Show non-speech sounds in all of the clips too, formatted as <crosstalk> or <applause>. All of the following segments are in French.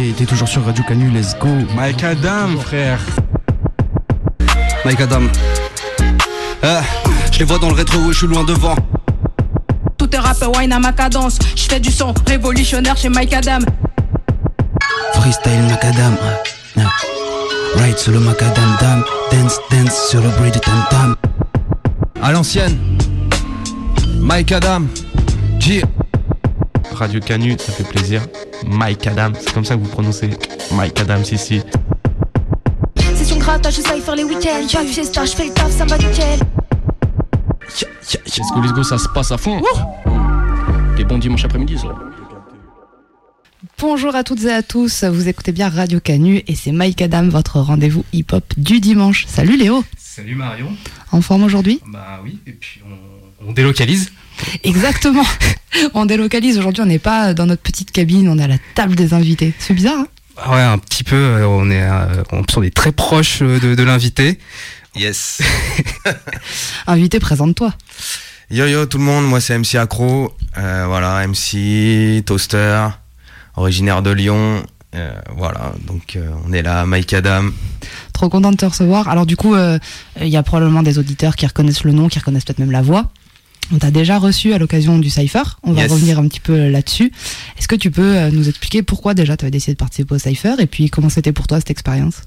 Et t'es toujours sur Radio Canu, let's go. Mike Adam, frère. Mike Adam. Ah, je les vois dans le rétro, je suis loin devant. Tout est rap wine à ma cadence. Je fais du son révolutionnaire chez Mike Adam. Freestyle Macadam. ah, ah. Right sur le Macadam Dam. Dance, dance sur le bruit du tam tam. À l'ancienne. Mike Adam. G. Radio Canu, ça fait plaisir. Mike Adam, c'est comme ça que vous prononcez Mike Adam ici. Session grattage, je sais faire les week-ends. J'ai une fiesta, je fais le taf, ça me va nickel. Let's go, let's go, ça se passe à fond. Les bons dimanches après-midi, ça. Bonjour à toutes et à tous, vous écoutez bien Radio Canu et c'est Mike Adam, votre rendez-vous hip-hop du dimanche. Salut Léo, Salut Marion. en forme aujourd'hui? Bah oui, et puis on, on délocalise. Exactement, on délocalise aujourd'hui, on n'est pas dans notre petite cabine, on est à la table des invités. C'est bizarre, hein? Ah Ouais, un petit peu, euh, on est, euh, on, est très proche euh, de, de l'invité. Yes. <laughs> Invité, présente-toi. Yo yo tout le monde, moi c'est MC Accro. Euh, voilà, MC, toaster, originaire de Lyon. Euh, voilà, donc euh, on est là, Mike Adam. Trop content de te recevoir. Alors du coup, euh, il y a probablement des auditeurs qui reconnaissent le nom, qui reconnaissent peut-être même la voix. On t'a déjà reçu à l'occasion du Cypher. On va revenir un petit peu là-dessus. Est-ce que tu peux euh, nous expliquer pourquoi déjà tu avais décidé de participer au Cypher et puis comment c'était pour toi cette expérience?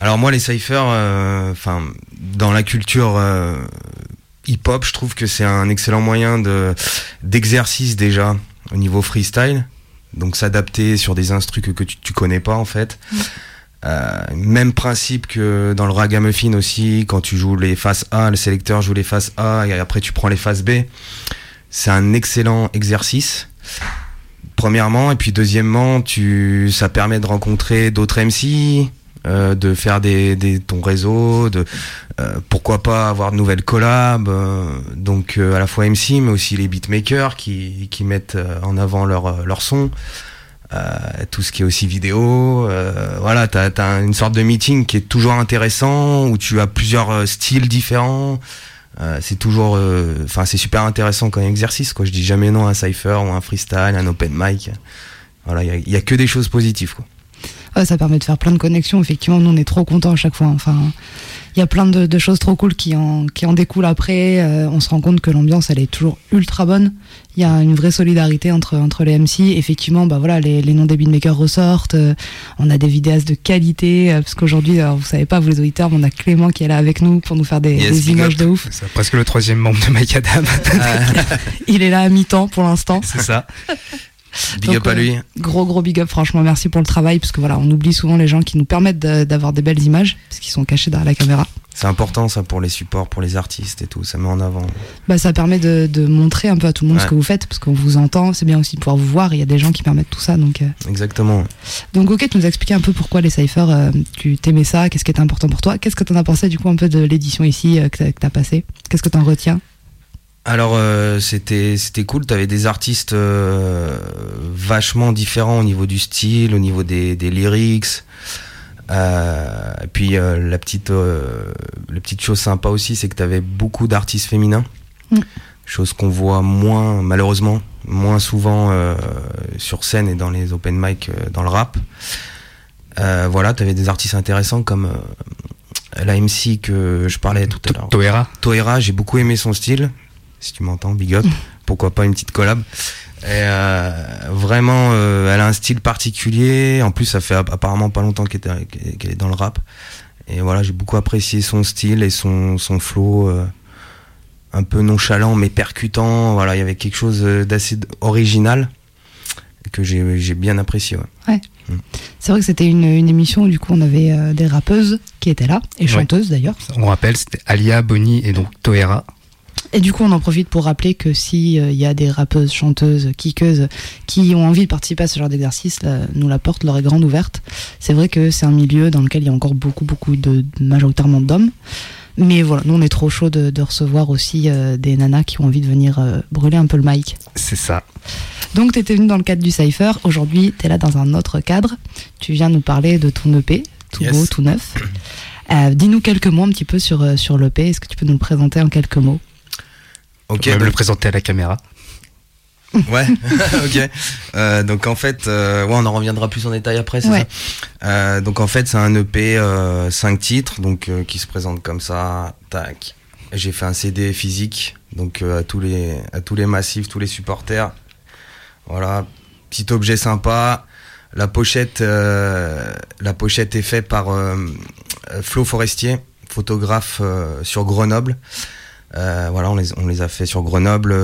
Alors moi les cyphers, euh, enfin dans la culture euh, hip-hop, je trouve que c'est un excellent moyen de d'exercice déjà au niveau freestyle. Donc s'adapter sur des instrus que, que tu, tu connais pas en fait. Euh, même principe que dans le ragamuffin aussi, quand tu joues les faces A, le sélecteur joue les faces A et après tu prends les faces B. C'est un excellent exercice. Premièrement, et puis deuxièmement, tu, ça permet de rencontrer d'autres MC, euh, de faire des, des ton réseau, de euh, pourquoi pas avoir de nouvelles collabs. euh, donc euh, à la fois MC, mais aussi les beatmakers qui, qui mettent euh, en avant leur leur son. Euh, tout ce qui est aussi vidéo, euh, voilà, t'as as une sorte de meeting qui est toujours intéressant où tu as plusieurs euh, styles différents. Euh, c'est toujours, enfin, c'est super intéressant comme exercice, quoi. Je dis jamais non à un cipher ou un freestyle, un open mic. Voilà, il y a, a que des choses positives, quoi. Ouais, ça permet de faire plein de connexions. Effectivement, nous, on est trop contents à chaque fois. Enfin, il y a plein de, de choses trop cool qui en, qui en découlent après. Euh, on se rend compte que l'ambiance, elle est toujours ultra bonne. Il y a une vraie solidarité entre, entre les MC. Effectivement, bah voilà, les, les noms des beatmakers ressortent. Euh, on a des vidéastes de qualité. euh, parce qu'aujourd'hui, alors, vous savez pas, vous les auditeurs, mais on a Clément qui est là avec nous pour nous faire des, Yes, des images de ouf. C'est presque le troisième membre de Mike Adam. <laughs> Il est là à mi-temps pour l'instant. c'est ça. Big Donc, up à euh, lui. Gros gros big up, franchement, merci pour le travail, parce que voilà, on oublie souvent les gens qui nous permettent d'avoir des belles images, parce qu'ils sont cachés derrière la caméra. C'est important, ça, pour les supports, pour les artistes et tout. Ça met en avant. Bah, ça permet de, de montrer un peu à tout le monde Ouais. ce que vous faites, parce qu'on vous entend, c'est bien aussi de pouvoir vous voir, il y a des gens qui permettent tout ça. Donc, euh. Exactement. donc ok, tu nous as expliqué un peu pourquoi les cyphers, euh, tu t'aimais ça, qu'est-ce qui était important pour toi, qu'est-ce que t'en as pensé du coup un peu de l'édition ici euh, que t'as- que t'as passé, qu'est-ce que t'en retiens? Alors euh, c'était c'était cool. T'avais des artistes euh, vachement différents au niveau du style, au niveau des, des lyrics. Euh, et puis euh, la petite euh, la petite chose sympa aussi, c'est que t'avais beaucoup d'artistes féminins. Mm. Chose qu'on voit moins malheureusement moins souvent euh, sur scène et dans les open mic euh, dans le rap. Euh, voilà, t'avais des artistes intéressants comme euh, la MC que je parlais tout à l'heure. Toera. Toera, j'ai beaucoup aimé son style. Si tu m'entends, big up. <laughs> Pourquoi pas une petite collab. Et euh, vraiment, euh, elle a un style particulier. En plus, ça fait app- apparemment pas longtemps qu'elle est dans le rap. Et voilà, j'ai beaucoup apprécié son style et son, son flow euh, un peu nonchalant mais percutant. Voilà, il y avait quelque chose d'assez original que j'ai j'ai bien apprécié. ouais. C'est vrai que c'était une, une émission où du coup on avait euh, des rappeuses qui étaient là, et Ouais. chanteuses d'ailleurs. On rappelle, c'était Alia, Bonnie et donc Toera. Et du coup, on en profite pour rappeler que si euh, y a des rappeuses, chanteuses, kickeuses qui ont envie de participer à ce genre d'exercice, nous la porte leur est grande ouverte. C'est vrai que c'est un milieu dans lequel il y a encore beaucoup, beaucoup de majoritairement d'hommes. Mais voilà, nous on est trop chaud de, de recevoir aussi euh, des nanas qui ont envie de venir euh, brûler un peu le mic. C'est ça. Donc tu étais venu dans le cadre du Cypher, aujourd'hui tu es là dans un autre cadre. Tu viens nous parler de ton EP, tout Yes. beau, tout neuf. Euh, Dis-nous quelques mots un petit peu sur, sur l'EP, est-ce que tu peux nous le présenter en quelques mots? Ok, On va donc- le présenter à la caméra. Ouais, <laughs> ok. Euh, donc en fait, euh, ouais, on en reviendra plus en détail après, c'est Ouais. ça. Euh, donc en fait, c'est un EP, euh, 5 titres, donc euh, qui se présente comme ça. Tac. J'ai fait un CD physique, donc euh, à tous les à tous les massifs, tous les supporters. Voilà, petit objet sympa. La pochette, euh, la pochette est faite par Flo Forestier, photographe euh, sur Grenoble. Euh, voilà, on les, on les a fait sur Grenoble.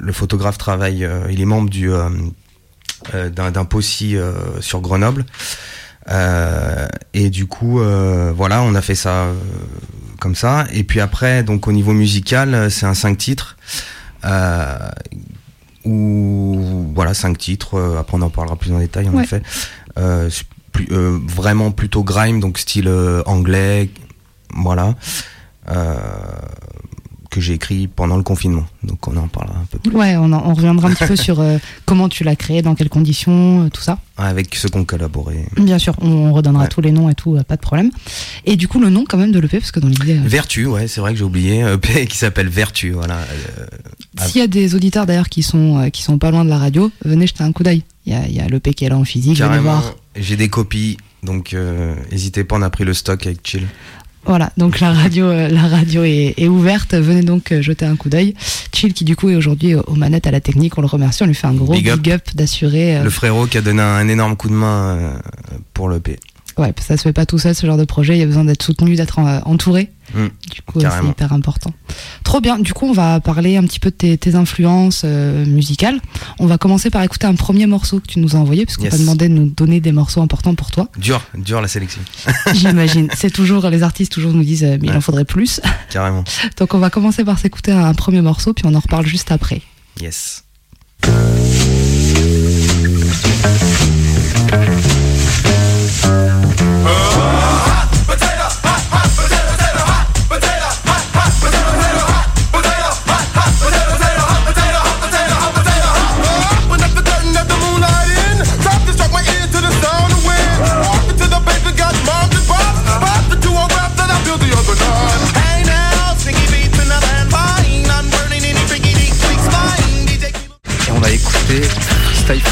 Le photographe travaille, euh, il est membre du euh, d'un euh, sur Grenoble. Et du coup, voilà, on a fait ça comme ça. Et puis après, donc au niveau musical, c'est un 5 titres. Où voilà, 5 titres. après, on en parlera plus en détail, en Ouais. effet. Plus- vraiment plutôt grime, donc style anglais. Voilà. Euh, que j'ai écrit pendant le confinement. Donc on en parlera un peu plus. Ouais, on, en- on reviendra un petit peu <laughs> sur euh, comment tu l'as créé, dans quelles conditions, euh, tout ça. Avec ceux qui ont collaboré. Bien sûr, on, on redonnera Ouais. tous les noms et tout, euh, pas de problème. Et du coup, le nom quand même de l'EP, parce que dans l'idée, Vertu, ouais, c'est vrai que j'ai oublié. <laughs> EP qui s'appelle Vertu, voilà. S'il y a des auditeurs d'ailleurs qui sont qui sont pas loin de la radio, venez jeter un coup d'œil. Il y a, y a l'EP qui est là en physique, venez carrément. voir. J'ai des copies, donc euh, n'hésitez pas, on a pris le stock avec Chill. Voilà, donc la radio, euh, la radio est, est ouverte. Venez donc euh, jeter un coup d'œil. Chill qui du coup est aujourd'hui aux manettes à la technique, on le remercie, on lui fait un gros Big big, up. up, d'assurer. euh, Le frérot qui a donné un énorme coup de main euh, pour l'EP. Ouais, ça se fait pas tout seul ce genre de projet. Il y a besoin d'être soutenu, d'être entouré. Mm, Du coup, c'est hyper important. Trop bien. Du coup, on va parler un petit peu de tes, tes influences euh, musicales. On va commencer par écouter un premier morceau que tu nous as envoyé, parce qu'on Yes. t'a demandé de nous donner des morceaux importants pour toi. Dur, dur la sélection, <laughs> J'imagine. C'est toujours les artistes toujours nous disent, euh, mais il en faudrait plus. carrément. <laughs> Donc, on va commencer par s'écouter un, un premier morceau, puis on en reparle juste après. Yes.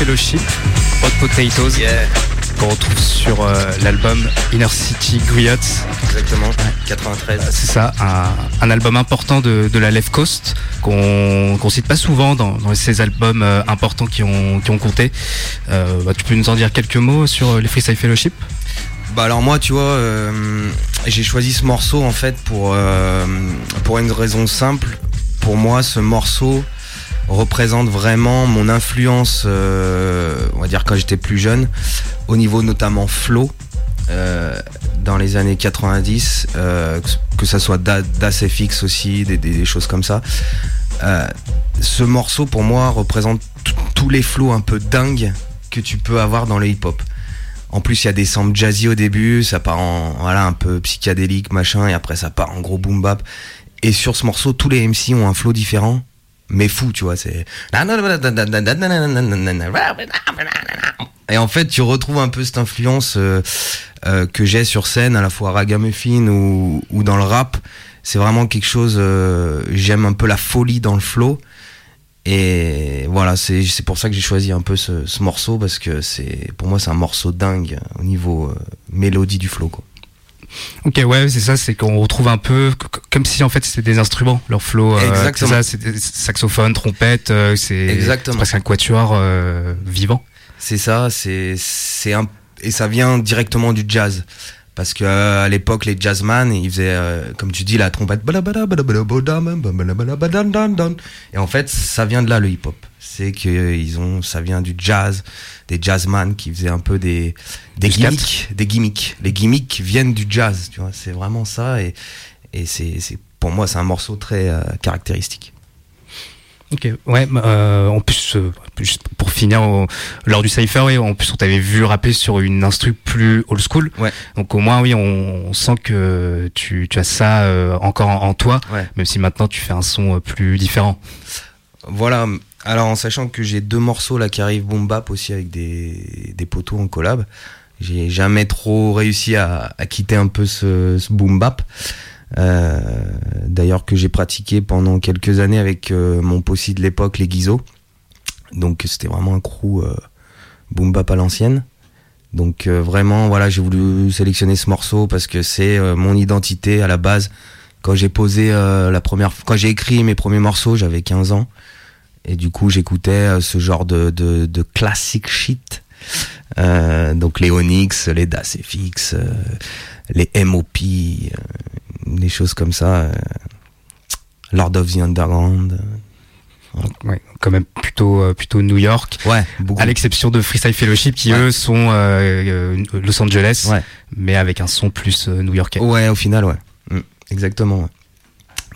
Fellowship, Hot Potatoes, qu'on retrouve sur euh, l'album Inner City Griots. Exactement. 93. C'est ça, un, un album important de, de la Left Coast qu'on qu'on cite pas souvent dans, dans ces albums euh, importants qui ont, qui ont compté. Euh, bah, tu peux nous en dire quelques mots sur euh, les Freestyle Fellowship? Bah alors moi tu vois euh, j'ai choisi ce morceau en fait pour euh, pour une raison simple. Pour moi ce morceau représente vraiment mon influence euh, on va dire quand j'étais plus jeune au niveau notamment flow euh, dans les années 90 euh, que- ça soit Da- Das FX aussi des, choses comme ça. Ce morceau pour moi représente tous les flows un peu dingues que tu peux avoir dans le hip hop en plus, il y a des samples jazzy au début, ça part en voilà un peu psychédélique machin, et après ça part en gros boom bap. Et sur ce morceau, tous les MC ont un flow différent, mais fou, tu vois. C'est et en fait, tu retrouves un peu cette influence euh, euh, que j'ai sur scène, à la fois ragamuffin ou, ou dans le rap. C'est vraiment quelque chose. euh, J'aime un peu la folie dans le flow. Et voilà, c'est pour ça que j'ai choisi un peu ce, ce morceau parce que c'est pour moi c'est un morceau dingue au niveau euh, mélodie du flow quoi. Ok, ouais, c'est ça, c'est qu'on retrouve un peu comme si en fait c'était des instruments, leur flow. euh, Exactement. c'est ça, c'est des saxophones, trompettes, euh, c'est Exactement. c'est presque un quatuor euh, vivant. C'est ça, c'est c'est un et ça vient directement du jazz parce que euh, à l'époque les jazzman ils faisaient euh, comme tu dis la trompette et en fait ça vient de là le hip hop c'est que euh, ils ont ça vient du jazz des jazzman qui faisaient un peu des des Du scat. gimmicks des gimmicks les gimmicks viennent du jazz tu vois c'est vraiment ça et et c'est c'est pour moi c'est un morceau très euh, caractéristique Ok, ouais, bah, euh, en plus, euh, juste pour finir, au- lors du Cypher, oui, en plus on t'avait vu rapper sur une instru plus old school. Ouais. Donc au moins, oui, on, on sent que tu, tu as ça euh, encore en, en toi, Ouais. même si maintenant tu fais un son plus différent. Voilà. Alors en sachant que j'ai deux morceaux là qui arrivent boom bap aussi avec des, des poteaux en collab, j'ai jamais trop réussi à, à quitter un peu ce, ce boom bap. Euh, D'ailleurs que j'ai pratiqué pendant quelques années avec euh, mon possi de l'époque, les Guizos. Donc c'était vraiment un crew euh, boom bap à l'ancienne. Donc euh, vraiment, voilà, j'ai voulu sélectionner ce morceau parce que c'est mon identité à la base. Quand j'ai posé la première, quand j'ai écrit mes premiers morceaux, j'avais 15 ans et du coup j'écoutais euh, ce genre de de, de classic shit. Euh, donc les Onyx, les DAS FX, euh, les MOP, euh, des choses comme ça. euh, Lord of the Underground. Ouais, quand même plutôt euh, plutôt New York. Ouais, beaucoup. À l'exception de Freestyle Fellowship qui Ouais. eux sont Los Angeles, Ouais. mais avec un son plus new-yorkais. Ouais, au final, ouais. Mm, exactement. ouais.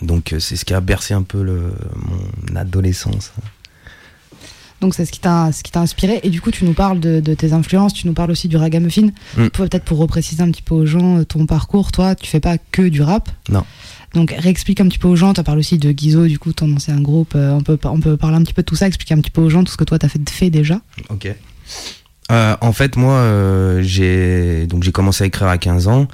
Donc euh, c'est ce qui a bercé un peu le, mon adolescence. Donc c'est ce qui t'a ce qui t'a inspiré et du coup tu nous parles de, de tes influences, tu nous parles aussi du ragamuffin. Mm. Peut-être pour repréciser un petit peu aux gens euh, ton parcours, toi tu fais pas que du rap. Non. Donc réexplique un petit peu aux gens, tu parles aussi de Guizo, du coup ton ancien groupe, euh, on, peut, on peut parler un petit peu de tout ça, expliquer un petit peu aux gens tout ce que toi t'as fait, fait déjà. Ok. Euh, en fait, moi, euh, j'ai donc j'ai commencé à écrire à 15 ans.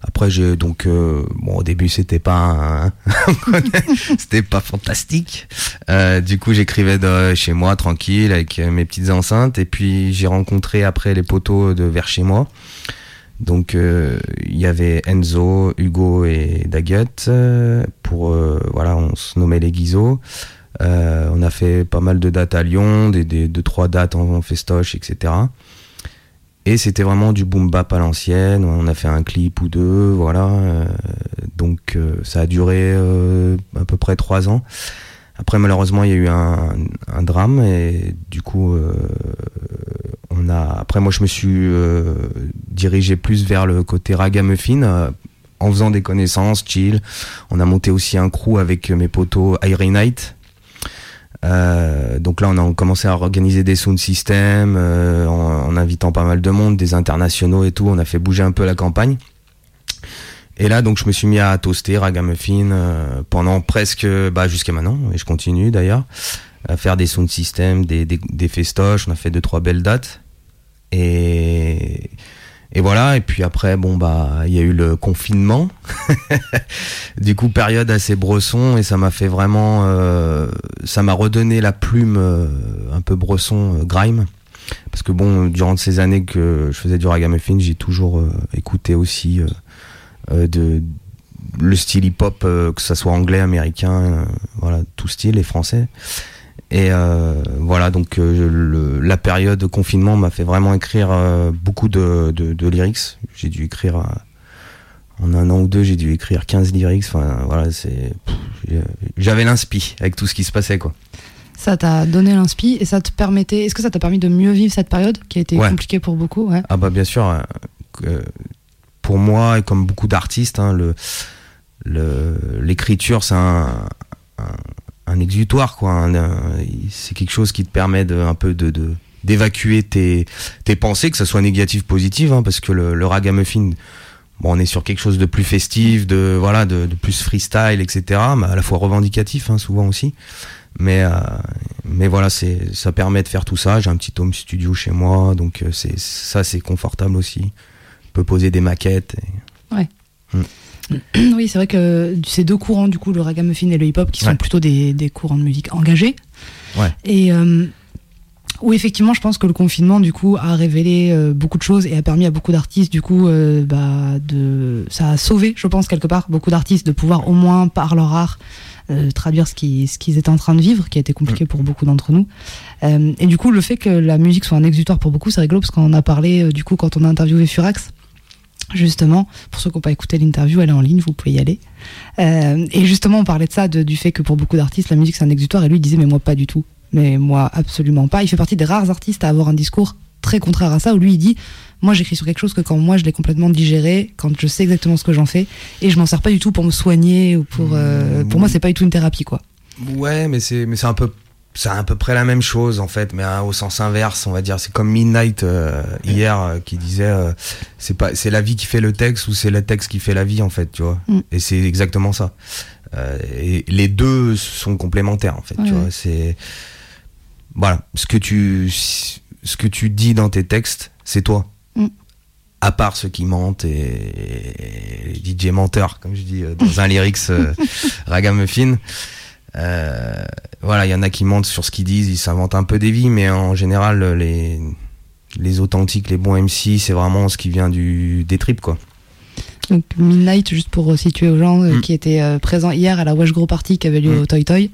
Après, j'ai donc euh, bon au début c'était pas un- <laughs> c'était pas fantastique. Euh, du coup, j'écrivais de chez moi tranquille avec euh, mes petites enceintes et puis j'ai rencontré après les poteaux de vers chez moi. Donc euh, il y avait Enzo, Hugo et Dagut euh, pour euh, voilà on se nommait les Guizos. Euh, on a fait pas mal de dates à Lyon, des, des deux trois dates en, en festoche, etc. Et c'était vraiment du boom bap à l'ancienne. On a fait un clip ou deux, voilà. Euh, donc euh, ça a duré euh, à peu près trois ans. Après malheureusement il y a eu un, drame et du coup on a. Après moi je me suis dirigé plus vers le côté ragamuffin. euh, en faisant des connaissances, chill. On a monté aussi un crew avec mes potos Irie Night, euh, donc là, on a commencé à organiser des sound systems euh, en, en invitant pas mal de monde, des internationaux et tout. On a fait bouger un peu la campagne. Et là, donc, je me suis mis à toaster ragamuffin euh, pendant presque, bah, jusqu'à maintenant, et je continue d'ailleurs, à faire des sound systems, des, des, des festoches. On a fait deux trois belles dates. Et et voilà, et puis après, bon, bah, il y a eu le confinement. <laughs> du coup, période assez bresson, et ça m'a fait vraiment. euh, ça m'a redonné la plume euh, un peu bresson, euh, grime. Parce que bon, durant ces années que je faisais du ragamuffin, j'ai toujours euh, écouté aussi euh, de, le style hip-hop, que ça soit anglais, américain, voilà, tout style, et français. Et euh, voilà, donc euh, le- la période de confinement m'a fait vraiment écrire euh, beaucoup de, de, de lyrics. J'ai dû écrire, en un an ou deux, j'ai dû écrire 15 lyrics. Enfin, voilà, c'est. J'avais l'inspi avec tout ce qui se passait, quoi. Ça t'a donné l'inspi et ça te permettait, est-ce que ça t'a permis de mieux vivre cette période qui a été Ouais. compliquée pour beaucoup ouais? Ah bah bien sûr, pour moi et comme beaucoup d'artistes, hein, le le- l'écriture c'est un, un, un exutoire quoi. c'est quelque chose qui te permet de un peu de, d'évacuer tes tes pensées, que ça soit négative, positive, hein, parce que le, le ragamuffin, bon, on est sur quelque chose de plus festif, de voilà, de, de plus freestyle, etc. Mais à la fois revendicatif, hein, souvent aussi. Mais euh, mais voilà, c'est ça permet de faire tout ça. J'ai un petit home studio chez moi, donc euh, c'est ça c'est confortable aussi. On peut poser des maquettes. et- <coughs> oui, c'est vrai que ces deux courants, du coup, le ragamuffin et le hip-hop, qui sont Ouais. plutôt des, des courants de musique engagés. Ouais. Et euh, où effectivement, je pense que le confinement, du coup, a révélé euh, beaucoup de choses et a permis à beaucoup d'artistes, du coup, euh, bah, de, ça a sauvé, je pense, quelque part, beaucoup d'artistes de pouvoir au moins, par leur art, euh, traduire ce qu'ils ce qu'ils étaient en train de vivre, qui a été compliqué pour beaucoup d'entre nous. Euh, et du coup, le fait que la musique soit un exutoire pour beaucoup, c'est rigolo parce qu'on en a parlé, euh, du coup, quand on a interviewé Furax. Justement, pour ceux qui n'ont pas écouté l'interview, elle est en ligne, vous pouvez y aller. Euh, et justement, on parlait de ça, de- du fait que pour beaucoup d'artistes, la musique c'est un exutoire, et lui il disait, mais moi pas du tout. Mais moi absolument pas. Il fait partie des rares artistes à avoir un discours très contraire à ça, où lui il dit, moi j'écris sur quelque chose que quand moi je l'ai complètement digéré, quand je sais exactement ce que j'en fais, et je m'en sers pas du tout pour me soigner, ou pour... euh, pour moi c'est pas du tout une thérapie, quoi. Ouais, mais c'est mais c'est un peu c'est à peu près la même chose en fait, mais hein, au sens inverse, on va dire. C'est comme Midnight euh, hier euh, qui disait euh, c'est pas c'est la vie qui fait le texte ou c'est le texte qui fait la vie en fait, tu vois. Mm. Et c'est exactement ça. Euh, et les deux sont complémentaires en fait, tu vois. C'est voilà ce que tu ce que tu dis dans tes textes, c'est toi. Mm. À part ceux qui mentent et, et les DJ menteurs, comme je dis euh, dans un <laughs> lyrics euh, <laughs> ragamuffin. Euh, voilà, il y en a qui mentent sur ce qu'ils disent, ils s'inventent un peu des vies, mais en général, les, les authentiques, les bons MC, c'est vraiment ce qui vient du, des tripes, quoi. Donc Midnight, juste pour situer aux gens, euh, Mm. qui était euh, présent hier à la Wesh Gros Party qui avait lieu Mm. au Toy Toy,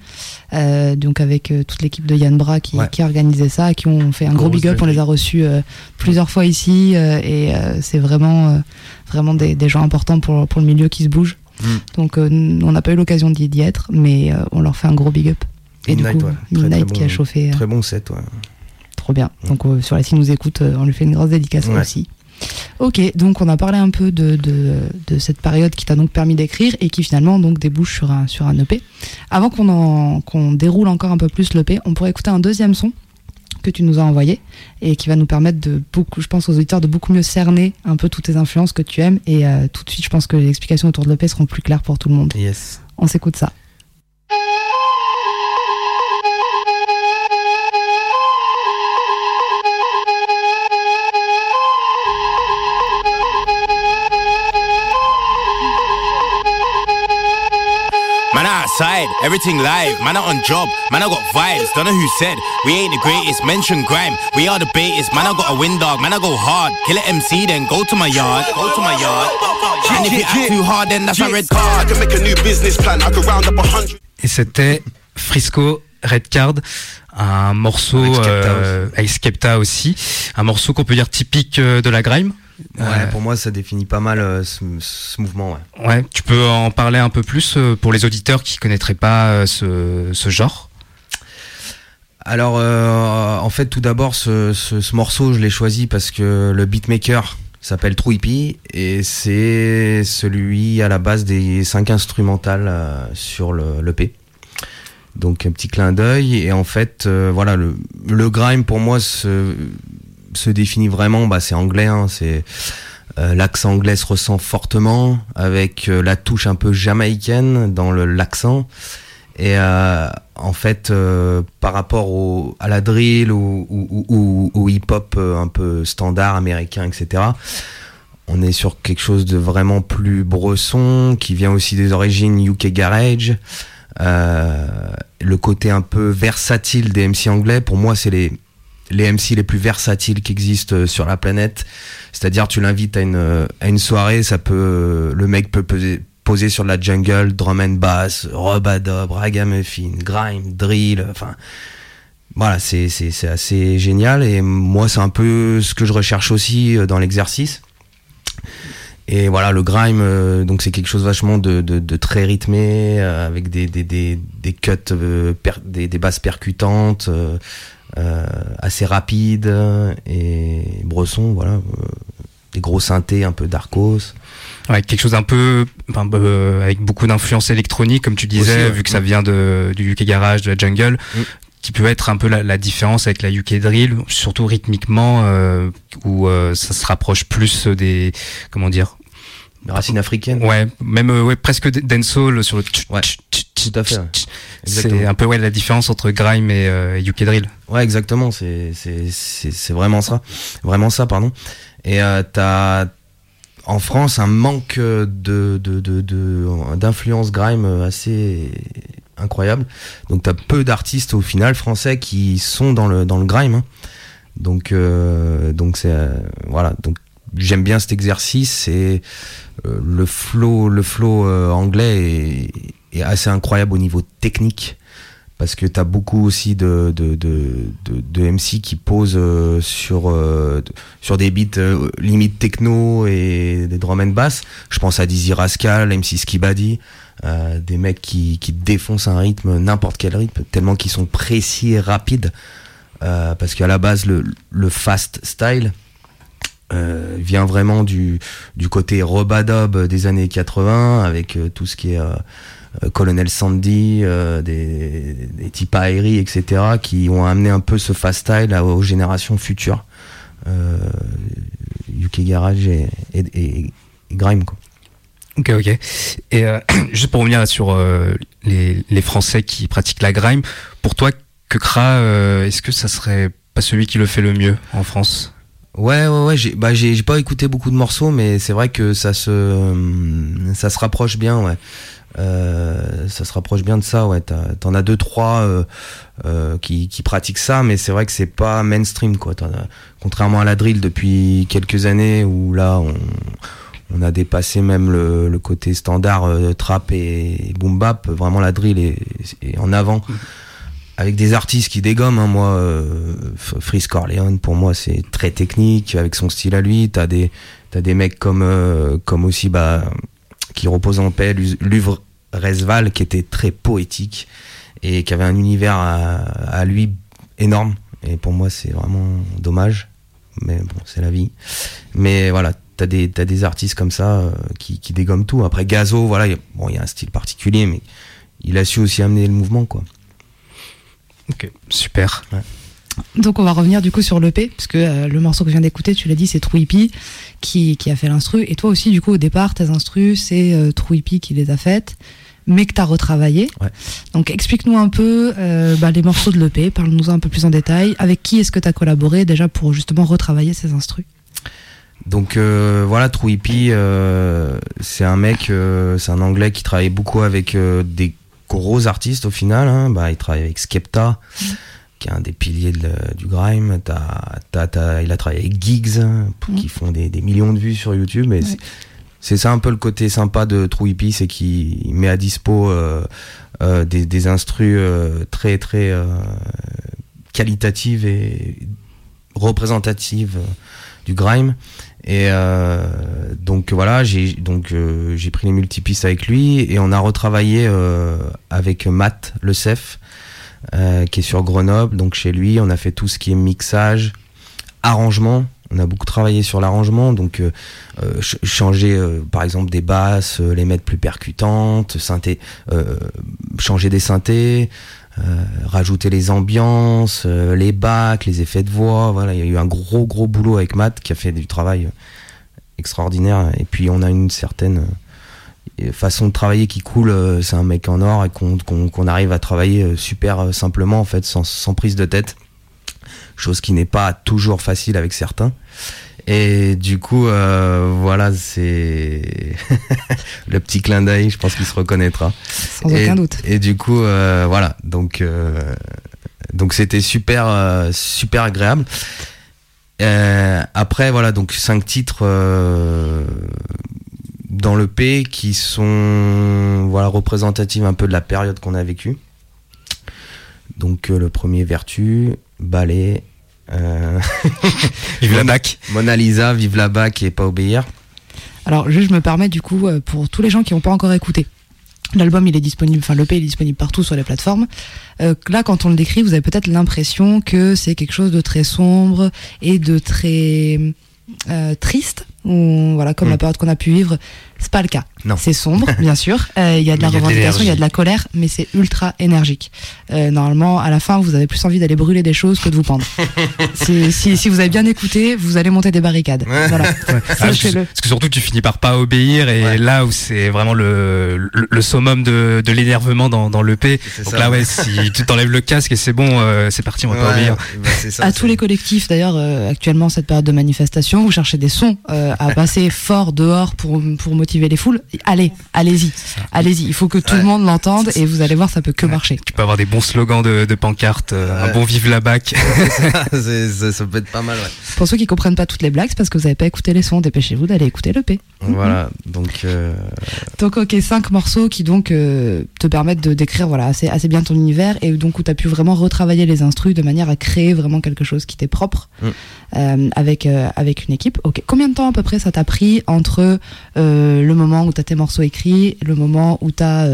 Euh, donc avec euh, toute l'équipe de Yann Bra qui, Ouais. qui a organisé ça, qui ont fait un gros big up. On les a reçus plusieurs fois ici, et c'est vraiment, vraiment des, des gens importants pour, pour le milieu qui se bougent. Mm. Donc on n'a pas eu l'occasion d'y être, mais on leur fait un gros big up. Et Midnight, du coup, ouais. Midnight très qui a chauffé euh, Très bon set, ouais. trop bien. Mm. Donc euh, sur la s'il nous écoute, euh, on lui fait une grosse dédicace Ouais. aussi. Ok, donc on a parlé un peu de, de, de cette période qui t'a donc permis d'écrire et qui finalement donc débouche sur un, sur un EP. Avant qu'on en- qu'on déroule encore un peu plus l'EP, on pourrait écouter un deuxième son que tu nous as envoyé et qui va nous permettre de beaucoup, je pense aux auditeurs, de beaucoup mieux cerner un peu toutes tes influences que tu aimes et euh, tout de suite je pense que les explications autour de l'EP seront plus claires pour tout le monde. Yes. On s'écoute ça. Man outside, everything live. Man out on job, man I got vibes. Don't know who said we ain't the greatest. Mention grime, we are the baitest. Man I got a wind dog, man I go hard. Kill it MC, then go to my yard, go to my yard. And if you act too hard, then that's a red card. I can make a new business plan. I could round up a hundred. Et c'était Frisco Red Card, un morceau Avec Skepta euh, aussi, un morceau qu'on peut dire typique euh, de la grime. Ouais, Euh, pour moi, ça définit pas mal euh, ce, ce mouvement, ouais. Ouais, tu peux en parler un peu plus euh, pour les auditeurs qui connaîtraient pas euh, ce, ce genre? Alors, en fait, tout d'abord, ce, ce, ce morceau, je l'ai choisi parce que le beatmaker s'appelle True Hippie et c'est celui à la base des cinq instrumentales sur le, l'EP. Donc un petit clin d'œil et en fait, euh, voilà, le, le grime pour moi se, se définit vraiment, bah, c'est anglais, hein, c'est euh, l'accent anglais se ressent fortement avec euh, la touche un peu jamaïcaine dans l'accent. Et euh, en fait, par rapport au, à la drill ou ou- ou- ou au hip-hop un peu standard américain, etc., on est sur quelque chose de vraiment plus bresson, qui vient aussi des origines UK Garage. Le côté un peu versatile des MC anglais, pour moi, c'est les, les MC les plus versatiles qui existent euh, sur la planète. C'est-à-dire, tu l'invites à une, euh, à une soirée, ça peut, le mec peut poser, poser sur de la jungle, drum and bass, rub-a-dub, ragamuffin, grime, drill, enfin, voilà, c'est, c'est, c'est assez génial et moi, c'est un peu ce que je recherche aussi euh, dans l'exercice. Et voilà, le grime, euh, donc c'est quelque chose vachement de, de, de très rythmé, euh, avec des, des, des, des cuts, euh, des, des basses percutantes, euh, euh, assez rapides, et bresson, voilà, euh, des gros synthés un peu d'arcos. Ouais, quelque chose un peu enfin, euh, avec beaucoup d'influence électronique, comme tu disais, Aussi, ouais. vu que ça vient de, du UK Garage, de la jungle, Mm. qui peut être un peu la, la différence avec la UK Drill, surtout rythmiquement, euh, où euh, ça se rapproche plus des comment dire, Les racines africaines. ouais, même euh, ouais presque dancehall sur le. tch- Ouais, tch- tch- tout à fait, ouais. C'est un peu ouais la différence entre grime et euh, UK Drill. Ouais, exactement. C'est c'est c'est c'est vraiment ça, vraiment ça, pardon. Et euh, t'as en France un manque de de de de- d'influence grime assez incroyable. Donc t'as peu d'artistes au final français qui sont dans le dans le grime. hein. Donc euh, donc c'est euh, voilà. Donc j'aime bien cet exercice et euh, le flow le flow euh, anglais est, assez incroyable au niveau technique parce que tu as beaucoup aussi de, de, de, de, de MC qui posent euh, sur, sur des beats limite techno et des drum and bass. Je pense à Dizzy Rascal, MC Skibadi, des mecs qui, qui défoncent un rythme, n'importe quel rythme, tellement qu'ils sont précis et rapides. Parce qu'à la base, le, le fast style euh, vient vraiment du, côté robadob des années 80, avec euh, tout ce qui est... euh, Colonel Sandy, des, des types etc., qui ont amené un peu ce fast style aux générations futures. UK Garage et, Grime, quoi. Ok, ok. Et <clears throat> juste pour revenir sur les, Français qui pratiquent la grime, pour toi, que est-ce que ça serait pas celui qui le fait le mieux en France? Ouais, ouais, ouais. J'ai, bah, j'ai, pas écouté beaucoup de morceaux, mais c'est vrai que ça se, ça se rapproche bien, ouais. Euh, ça se rapproche bien de ça, ouais. T'en as deux, trois euh, euh, qui, qui pratiquent ça, mais c'est vrai que c'est pas mainstream, quoi. Contrairement à la drill depuis quelques années où là, on, on a dépassé même le, le côté standard euh, trap et, boom bap. Vraiment, la drill est, est en avant. Avec des artistes qui dégomment, hein, moi, euh, Freeze Corleone, pour moi, c'est très technique, avec son style à lui. T'as des, t'as des mecs comme, euh, comme aussi, bah, qui repose en paix, Lu- Luvre Resval, qui était très poétique et qui avait un univers à, à lui énorme. Et pour moi, c'est vraiment dommage. Mais bon, c'est la vie. Mais voilà, t'as des, t'as des artistes comme ça euh, qui, qui dégomment tout. Après, Gazo, voilà, il bon, y a un style particulier, mais il a su aussi amener le mouvement, quoi. Ok, super. Donc on va revenir du coup sur l'EP, parce que euh, le morceau que je viens d'écouter, tu l'as dit, c'est True Hippie qui, qui a fait l'instru. Et toi aussi, du coup, au départ, tes instrus, c'est euh, True Hippie qui les a faites, mais que tu as retravaillé. Ouais. Donc explique-nous un peu euh, bah, les morceaux de l'EP, parle-nous un peu plus en détail. Avec qui est-ce que tu as collaboré déjà pour justement retravailler ces instrus? Donc euh, voilà, True Hippie, euh, c'est un mec, c'est un anglais qui travaille beaucoup avec des gros artistes au final. hein. Bah, il travaille avec Skepta, qui est un des piliers de du grime. Il a travaillé avec Gigs, hein, pour- qui font des, des millions de vues sur YouTube. Et c'est- c'est ça un peu le côté sympa de True Hippie, c'est qu'il met à dispo euh, euh, des, des instrus euh, très très qualitatives et représentatives euh, du grime. Et euh, donc voilà, j'ai donc euh, j'ai pris les multipistes avec lui et on a retravaillé euh, avec Matt Le Cef, euh, qui est sur Grenoble. Donc chez lui, on a fait tout ce qui est mixage, arrangement. On a beaucoup travaillé sur l'arrangement, donc euh, ch- changer par exemple des basses, les mettre plus percutantes, synthé, changer des synthés, rajouter les ambiances, euh, les bacs, les effets de voix. Voilà, il y a eu un gros gros boulot avec Matt qui a fait du travail euh, extraordinaire. Et puis on a une certaine euh, façon de travailler qui coule. euh, C'est un mec en or et qu'on arrive à travailler euh, super euh, simplement en fait, sans prise de tête. Chose qui n'est pas toujours facile avec certains. Et du coup, euh, voilà, c'est <laughs> le petit clin d'œil. Je pense qu'il se reconnaîtra. Sans et, aucun doute. Et du coup, euh, voilà. Donc, euh, donc c'était super, euh, super agréable. Euh, après, voilà, donc cinq titres euh, dans le P qui sont voilà représentatifs un peu de la période qu'on a vécue. Donc le premier Vertu, Ballet, euh, <laughs> Vive la BAC. Mona Lisa, Vive la BAC et Pas obéir. Alors, juste, je me permets du coup, euh, pour tous les gens qui n'ont pas encore écouté, l'album il est disponible, enfin l'EP il est disponible partout sur les plateformes. Euh, là, quand on le décrit, vous avez peut-être l'impression que c'est quelque chose de très sombre et de très euh, triste, ou voilà, comme Mm. la période qu'on a pu vivre. C'est pas le cas. Non. C'est sombre, <laughs> bien sûr. Euh, Il y a de la revendication, il y a de la colère, mais c'est ultra énergique. Euh, normalement, à la fin, vous avez plus envie d'aller brûler des choses que de vous pendre. <laughs> si, si, si vous avez bien écouté, vous allez monter des barricades. Voilà. <laughs> Ah, parce, que, Sachez-le. parce que surtout tu finis par pas obéir et là où c'est vraiment le, le, le summum de, de l'énervement dans, dans l'EP. C'est Donc ça. là ouais si tu t'enlèves le casque et c'est bon euh, c'est parti on va pas Ouais, obéir. bah, ça, à tous les collectifs d'ailleurs euh, actuellement cette période de manifestation vous cherchez des sons euh, à passer fort dehors pour pour motiver les foules. Allez allez-y. Allez-y. Il faut que tout le monde l'entende et vous allez voir ça peut que marcher. Tu peux avoir des bons slogans de, de pancartes, euh, un bon vive la BAC. <laughs> Ça, ça peut être pas mal, ouais. pour ceux qui comprennent pas toutes les blagues c'est parce que vous avez pas écouté les sons. Dépêchez-vous d'aller écouter le P. Voilà, donc euh, donc ok cinq morceaux qui donc euh, te permettent de décrire voilà assez assez bien ton univers et donc où tu as pu vraiment retravailler les instrus de manière à créer vraiment quelque chose qui t'est propre. Mm. Euh, avec euh, avec une équipe ok combien de temps à peu près ça t'a pris entre euh, le moment où t'as tes morceaux écrits le moment où t'as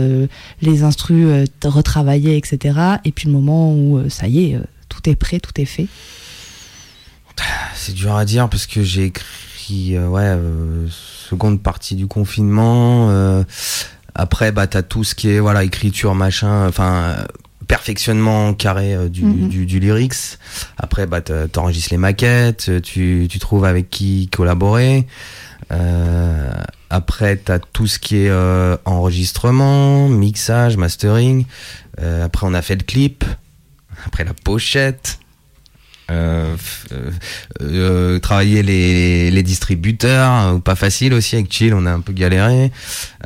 les instrus retravaillés etc et puis le moment où ça y est tout est prêt tout est fait? C'est dur à dire parce que j'ai écrit euh, ouais seconde partie du confinement. après bah t'as tout ce qui est voilà écriture machin, enfin perfectionnement carré euh, du, Mhm. du, du lyrics. Après bah t'enregistres les maquettes, euh, tu tu trouves avec qui collaborer. Euh, après t'as tout ce qui est euh, enregistrement, mixage, mastering. Euh, après on a fait le clip. Après la pochette. Euh, euh, euh, travailler les, les distributeurs, euh, pas facile aussi avec Chill, on a un peu galéré.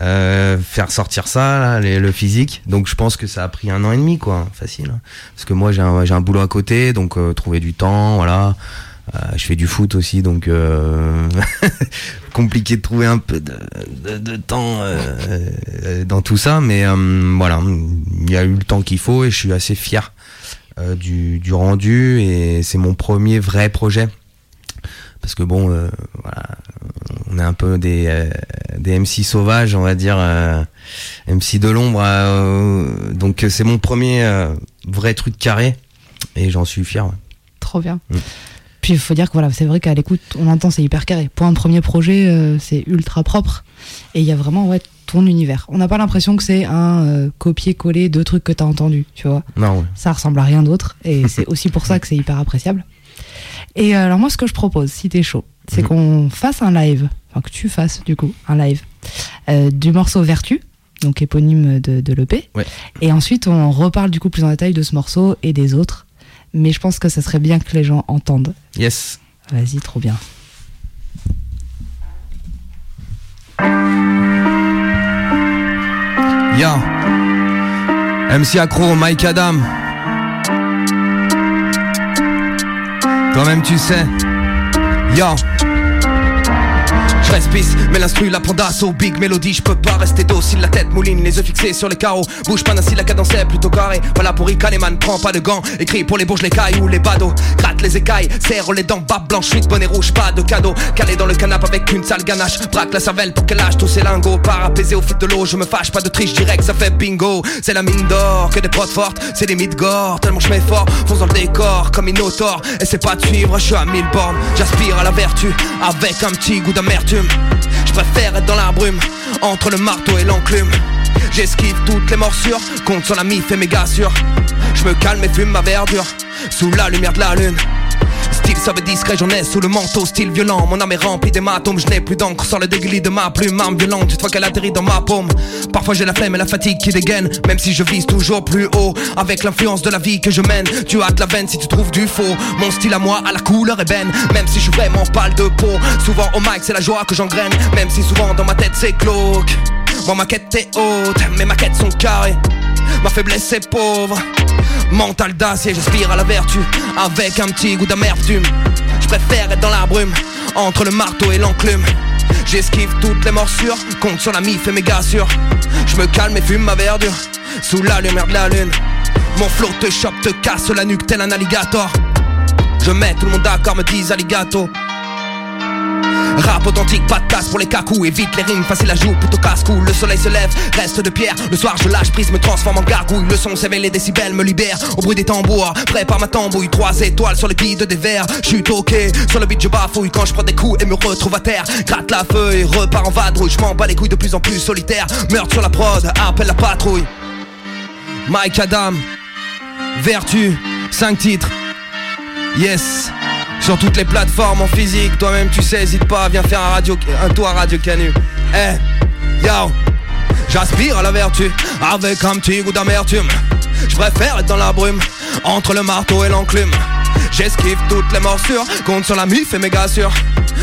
Euh, faire sortir ça, là, le physique. Donc je pense que ça a pris un an et demi, quoi, facile. hein. Parce que moi j'ai un, un boulot à côté, donc euh, trouver du temps, voilà. Je fais du foot aussi, donc <laughs> compliqué de trouver un peu de, de, de temps dans tout ça, mais voilà, il y a eu le temps qu'il faut et je suis assez fier du, du rendu et c'est mon premier vrai projet. Parce que bon, euh, voilà, on est un peu des, euh, des MC sauvages, on va dire, euh, MC de l'ombre. euh, donc c'est mon premier euh, vrai truc carré et j'en suis fier. ouais. Trop bien. Mm. Puis il faut dire que voilà, c'est vrai qu'à l'écoute, on entend c'est hyper carré. Pour un premier projet, euh, c'est ultra propre et il y a vraiment ouais ton univers. On n'a pas l'impression que c'est un euh, copier-coller de trucs que t'as entendu, tu vois. Non, ouais. Ça ressemble à rien d'autre et <laughs> c'est aussi pour ça que c'est hyper appréciable. Et euh, alors moi, ce que je propose, si t'es chaud, c'est Mhm. qu'on fasse un live, enfin que tu fasses du coup un live du morceau Vertu, donc éponyme de, de l'EP. Ouais. Et ensuite, on reparle du coup plus en détail de ce morceau et des autres. Mais je pense que ça serait bien que les gens entendent. Yes. Vas-y, trop bien. Ya MC Accro, Mike Adam. Toi-même tu sais. Yo. Mais l'instru la prend d'assaut Big mélodie, je peux pas rester docile La tête mouline, les yeux fixés sur les carreaux. Bouge pas ainsi, la cadence est plutôt carrée. Voilà pour les man, prends pas de gants. Écrit pour les bourges, les cailles ou les badauds. Gratte les écailles, serre les dents Barbe blanche, suite, bonnet rouge, pas de cadeau. Calé dans le canapé avec une sale ganache. Braque la cervelle pour qu'elle lâche tous ses lingots. Par apaiser au fil de l'eau, je me fâche Pas de triche direct, ça fait bingo. C'est la mine d'or, que des prods fortes C'est des mythes tellement je mets fort Fonce dans le décor, comme Minotaur. Et c'est pas de suivre, je suis à mille bornes. J'aspire à la vertu, avec un petit goût d'amertume je préfère être dans la brume, entre le marteau et l'enclume. J'esquive toutes les morsures, compte sur la mif et méga sûr. Je me calme et fume ma verdure, sous la lumière de la lune. Style sauve discret, j'en ai sous le manteau, style violent. Mon âme est remplie d'hématomes, je n'ai plus d'encre sur le déglis de ma plume. Arme violente, une fois qu'elle atterrit dans ma paume. Parfois j'ai la flemme et la fatigue qui dégaine, même si je vise toujours plus haut. Avec l'influence de la vie que je mène, tu hâtes la veine si tu trouves du faux. Mon style à moi, à la couleur ébène, même si je suis vraiment pâle de peau. Souvent au mic, c'est la joie que j'engraine, même si souvent dans ma tête c'est glauque. Moi ma quête est haute, mais ma quête sont carrées. Ma faiblesse est pauvre. Mental d'acier, j'aspire à la vertu avec un petit goût d'amertume. Je préfère être dans la brume, entre le marteau et l'enclume. J'esquive toutes les morsures, compte sur la mif et méga sûr. Je me calme et fume ma verdure, sous la lumière de la lune. Mon flow te chope, te casse la nuque tel un alligator. Je mets tout le monde d'accord, me disent alligato. Rap authentique, pas de pour les cacous. Évite les rimes, facile à joue, plutôt casse-cou Le soleil se lève, reste de pierre. Le soir je lâche prise, me transforme en gargouille. Le son s'éveille, les décibels me libèrent Au bruit des tambours, prépare ma tambouille. Trois étoiles sur le guide des verres. Je suis toqué, sur le beat je bafouille. Quand je prends des coups et me retrouve à terre Gratte la feuille, repars en vadrouille. Je m'en bats les couilles de plus en plus solitaire. Meurtre sur la prod, appelle la patrouille. Mike Adam Vertu, 5 titres. Yes sur toutes les plateformes en physique, toi-même tu sais, hésite pas, viens faire un radio, un tour à Radio Canu. Eh, yo, j'aspire à la vertu, avec un petit goût d'amertume. Je préfère être dans la brume, entre le marteau et l'enclume. J'esquive toutes les morsures, compte sur la mif et méga sûr.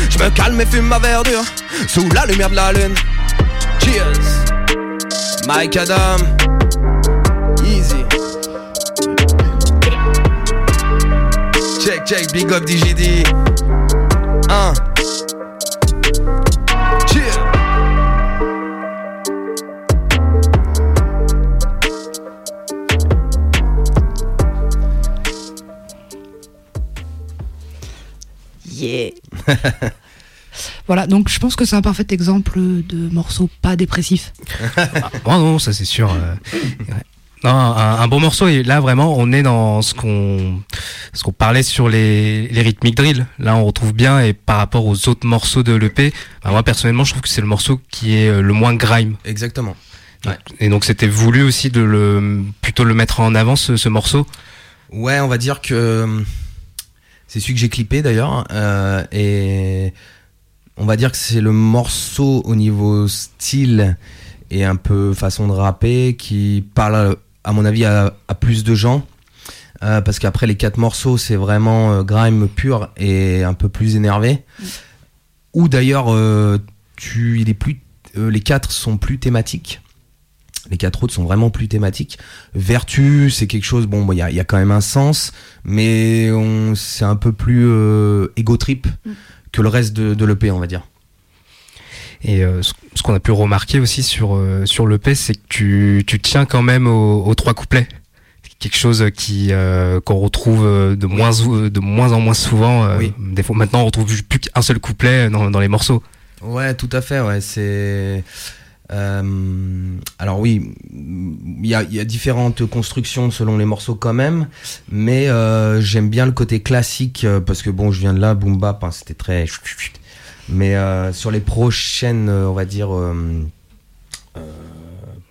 Je me calme et fume ma verdure, sous la lumière de la lune. Cheers, Mike Adam, Check, big up DJD. Un. Cheers. Yeah. <laughs> voilà, donc je pense que c'est un parfait exemple de morceau pas dépressif. <laughs> Oh non, ça c'est sûr. euh, ouais. <laughs> Non, un, un bon morceau et là vraiment on est dans ce qu'on ce qu'on parlait sur les, les rythmiques drill. Là on retrouve bien et par rapport aux autres morceaux de l'EP, bah, moi personnellement je trouve que c'est le morceau qui est euh, le moins grime. Exactement. Ouais. Et donc c'était voulu aussi de le plutôt le mettre en avant ce, ce morceau. Ouais, on va dire que euh, c'est celui que j'ai clippé d'ailleurs. euh, et on va dire que c'est le morceau au niveau style et un peu façon de rapper qui parle, à mon avis, à, à plus de gens. Euh, parce qu'après les quatre morceaux, c'est vraiment euh, grime pur et un peu plus énervé. Ou d'ailleurs, euh, tu, il est plus, euh, les quatre sont plus thématiques. Les quatre autres sont vraiment plus thématiques. Vertu, c'est quelque chose, bon, il y, a, y a quand même un sens, mais on, c'est un peu plus euh, ego trip que le reste de, de l'EP, on va dire. Et euh, ce qu'on a pu remarquer aussi sur, euh, sur l'EP, c'est que tu, tu tiens quand même aux, aux trois couplets. Quelque chose qui euh, qu'on retrouve euh, de moins de moins en moins souvent. euh, Des fois, maintenant, on retrouve plus qu'un seul couplet dans, dans les morceaux. Ouais, tout à fait. Ouais, c'est. euh, alors oui, il y y a différentes constructions selon les morceaux quand même, mais euh, j'aime bien le côté classique parce que bon, je viens de là, boom bap, hein, c'était très. Mais euh, sur les prochaines, euh, on va dire, euh,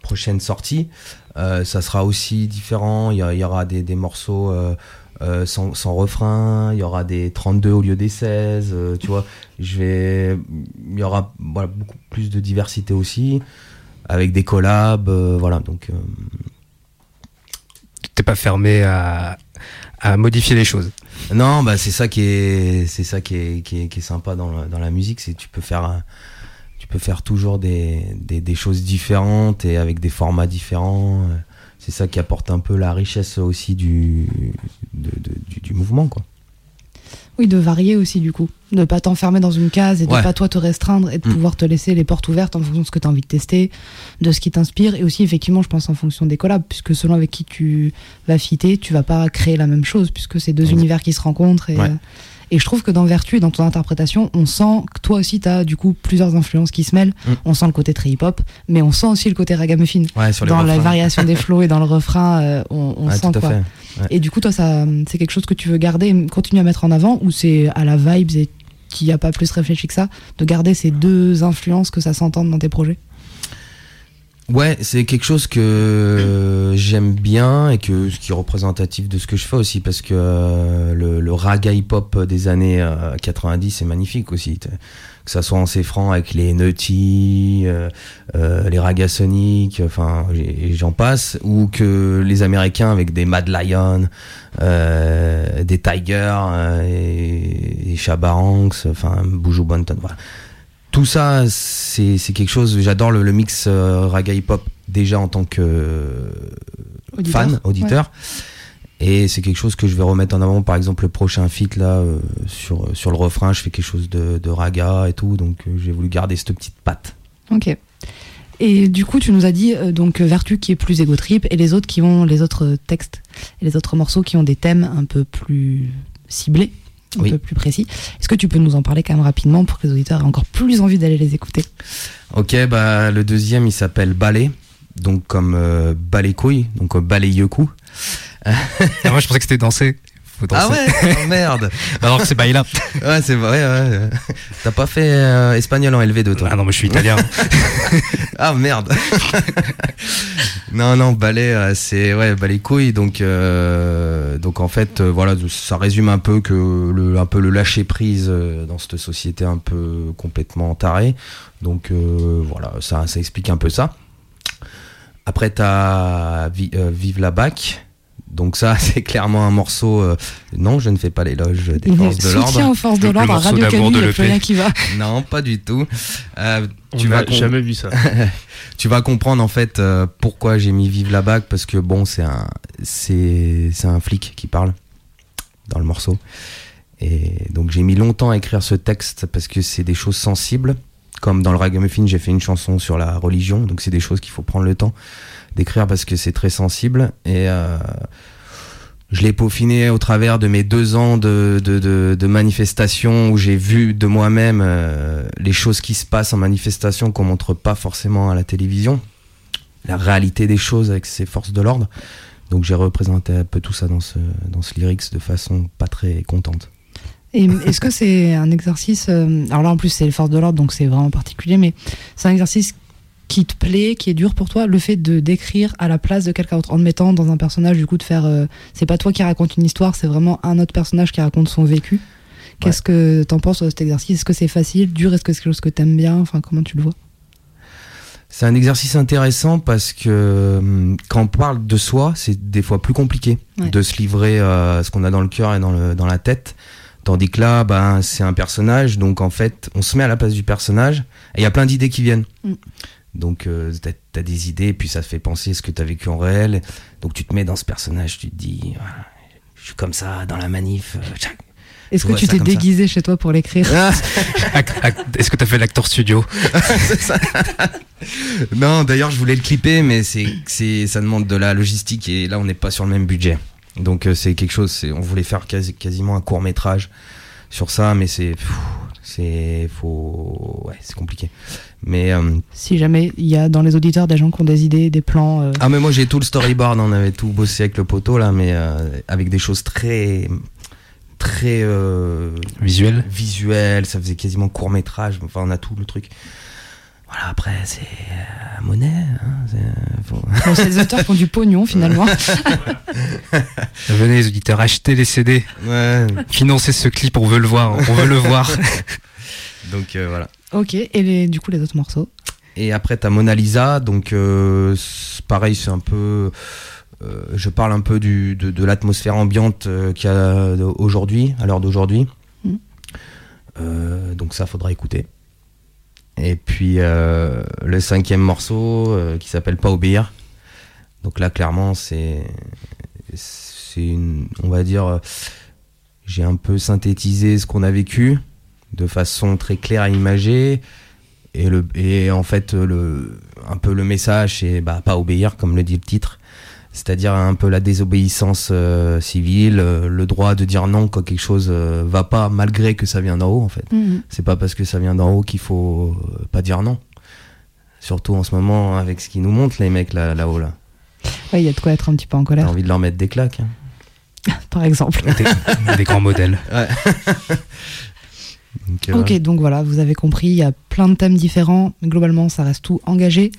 prochaines sorties, ça sera aussi différent. Il y, aura des, morceaux sans, refrain, il y aura des 32 au lieu des 16, euh, tu vois. Il y aura beaucoup plus de diversité aussi, avec des collabs, euh, voilà. Donc, T'es pas fermé à modifier les choses. Non, bah c'est ça qui est, c'est ça qui est, qui est, qui est sympa dans la, dans la musique, c'est tu peux faire, tu peux faire toujours des, des, des choses différentes et avec des formats différents. C'est ça qui apporte un peu la richesse aussi du, de- de- du, du mouvement, quoi. Oui, de varier aussi du coup. De pas t'enfermer dans une case et de Ouais. pas toi te restreindre et de Mm. pouvoir te laisser les portes ouvertes en fonction de ce que tu as envie de tester, de ce qui t'inspire et aussi effectivement je pense en fonction des collabs puisque selon avec qui tu vas fitter, tu vas pas créer la même chose puisque c'est deux univers qui se rencontrent et, Ouais. Et je trouve que dans Vertu et dans ton interprétation, on sent que toi aussi tu as du coup plusieurs influences qui se mêlent. Mm. On sent le côté très hip-hop, mais on sent aussi le côté ragamuffin. Ouais, sur les dans la variation des flows et dans le refrain, euh, on, on Ouais, sent quoi. Ouais. Et du coup, toi, ça, c'est quelque chose que tu veux garder, et continuer à mettre en avant, ou c'est à la vibes et qu'il n'y a pas plus réfléchi que ça, de garder ces deux influences que ça s'entende dans tes projets? Ouais, c'est quelque chose que j'aime bien et que ce qui est représentatif de ce que je fais aussi parce que euh, le, le raga hip-hop des années euh, 90 c'est magnifique aussi. Que ça soit en francs avec les Nutty, euh, euh, les Raga Sonic, enfin j'en passe, ou que les Américains avec des Mad Lion, euh, des Tiger euh, et, et Shabba Ranks, enfin Buju Banton, voilà tout ça, c'est c'est quelque chose. J'adore le, le mix euh, raga hip hop déjà en tant que euh, Auditeur, fan, auditeur. Et c'est quelque chose que je vais remettre en avant. Par exemple, le prochain feat là euh, sur sur le refrain, je fais quelque chose de, de raga et tout. Donc euh, j'ai voulu garder cette petite patte. Ok. Et du coup, tu nous as dit euh, donc Vertu qui est plus ego trip et les autres qui ont les autres textes et les autres morceaux qui ont des thèmes un peu plus ciblés, un Oui. peu plus précis. Est-ce que tu peux nous en parler quand même rapidement pour que les auditeurs aient encore plus envie d'aller les écouter? Ok, bah le deuxième il s'appelle Ballet, donc comme euh, balai couille, donc euh, balayeku. Ah, moi, je pensais que c'était danser. Ah ouais, oh, merde. <laughs> Alors que c'est baila. Ouais, c'est vrai. Ouais, T'as pas fait euh, espagnol en LV2 toi Ah non, mais je suis italien. <laughs> ah merde. <laughs> non non, balai euh, c'est ouais, balai couille donc euh, donc en fait euh, voilà, ça résume un peu que le un peu le lâcher prise dans cette société un peu complètement tarée. Donc euh, voilà, ça ça explique un peu ça. Après t'as Vi- Vive la bac. Donc ça, <laughs> c'est clairement un morceau. euh, non, je ne fais pas l'éloge des forces de l'ordre. Soutien aux forces de l'ordre Radio Canu, de il n'y a plus l'EP. rien qui va. <laughs> Non, pas du tout. Euh, On tu n'a vas jamais vu ça. <laughs> tu vas comprendre en fait euh, pourquoi j'ai mis Vive la bague parce que bon, c'est un c'est c'est un flic qui parle dans le morceau. Et donc j'ai mis longtemps à écrire ce texte parce que c'est des choses sensibles. Comme dans le ragamuffin, j'ai fait une chanson sur la religion, donc c'est des choses qu'il faut prendre le temps d'écrire parce que c'est très sensible. Et euh, je l'ai peaufiné au travers de mes deux ans de, de, de, de manifestation où j'ai vu de moi-même euh, les choses qui se passent en manifestation qu'on montre pas forcément à la télévision, la réalité des choses avec ces forces de l'ordre. Donc j'ai représenté un peu tout ça dans ce, dans ce lyrics de façon pas très contente. Et est-ce que c'est un exercice euh, Alors là, en plus, c'est les forces de l'ordre, donc c'est vraiment particulier, mais c'est un exercice qui te plaît, qui est dur pour toi, le fait de d'écrire à la place de quelqu'un d'autre, en te mettant dans un personnage, du coup, de faire. euh, c'est pas toi qui raconte une histoire, c'est vraiment un autre personnage qui raconte son vécu. Qu'est-ce que t'en penses de cet exercice? Est-ce que c'est facile, dur? Est-ce que c'est quelque chose que t'aimes bien? Enfin, comment tu le vois? C'est un exercice intéressant parce que hum, quand on parle de soi, c'est des fois plus compliqué Ouais. de se livrer à ce qu'on a dans le cœur et dans, le, dans la tête. Tandis que là, ben, c'est un personnage, donc en fait, on se met à la place du personnage et il y a plein d'idées qui viennent. Mm. Donc, euh, t'as as des idées, et puis ça te fait penser à ce que t'as vécu en réel. Donc, tu te mets dans ce personnage, tu te dis, voilà, je suis comme ça dans la manif. euh, tchac. Est-ce que tu t'es ça. déguisé chez toi pour l'écrire <laughs> ac- Est-ce que t'as fait l'acteur studio <laughs> ça. non, d'ailleurs, je voulais le clipper, mais c'est, c'est, ça demande de la logistique et là, on n'est pas sur le même budget. Donc, euh, c'est quelque chose. C'est, on voulait faire quasi- quasiment un court métrage sur ça, mais c'est, c'est, faut, ouais, c'est compliqué. Mais euh, Si jamais il y a dans les auditeurs des gens qui ont des idées, des plans. euh, ah, mais moi, j'ai tout le storyboard. On avait tout bossé avec le poteau là, mais euh, avec des choses très, très euh, Visuel visuelles. Ça faisait quasiment court métrage. Enfin, on a tout le truc. Voilà, après, c'est euh, monnaie. hein, c'est- faut- bon, ces auteurs font du pognon finalement. <laughs> Venez les auditeurs, achetez les CD, Ouais. financez ce clip, on veut le voir, on veut le voir. <laughs> <laughs> Donc euh, voilà. Ok, et les, du coup les autres morceaux Et après, t'as Mona Lisa. Donc euh, pareil, c'est un peu. euh, je parle un peu du, de, de l'atmosphère ambiante euh, qu'il y a aujourd'hui, à l'heure d'aujourd'hui. Euh, donc ça, faudra écouter. Et puis le cinquième morceau qui s'appelle Pas obéir. Donc là, clairement, c'est c'est une, on va dire, j'ai un peu synthétisé ce qu'on a vécu de façon très claire à imager. Et, le, et en fait, le, un peu le message, c'est bah, pas obéir, comme le dit le titre. C'est-à-dire un peu la désobéissance euh, civile, euh, le droit de dire non quand quelque chose euh, va pas, malgré que ça vient d'en haut, en fait. Mhm. C'est pas parce que ça vient d'en haut qu'il faut euh, pas dire non. Surtout en ce moment, avec ce qu'ils nous montrent, les mecs là- là-haut, là. Ouais, il y a de quoi être un petit peu en T'as colère, envie de leur mettre des claques. hein. <laughs> par exemple. Des, des grands modèles. Ouais. <laughs> Donc, euh, Ok, donc voilà, vous avez compris, il y a plein de thèmes différents, mais globalement, ça reste tout engagé.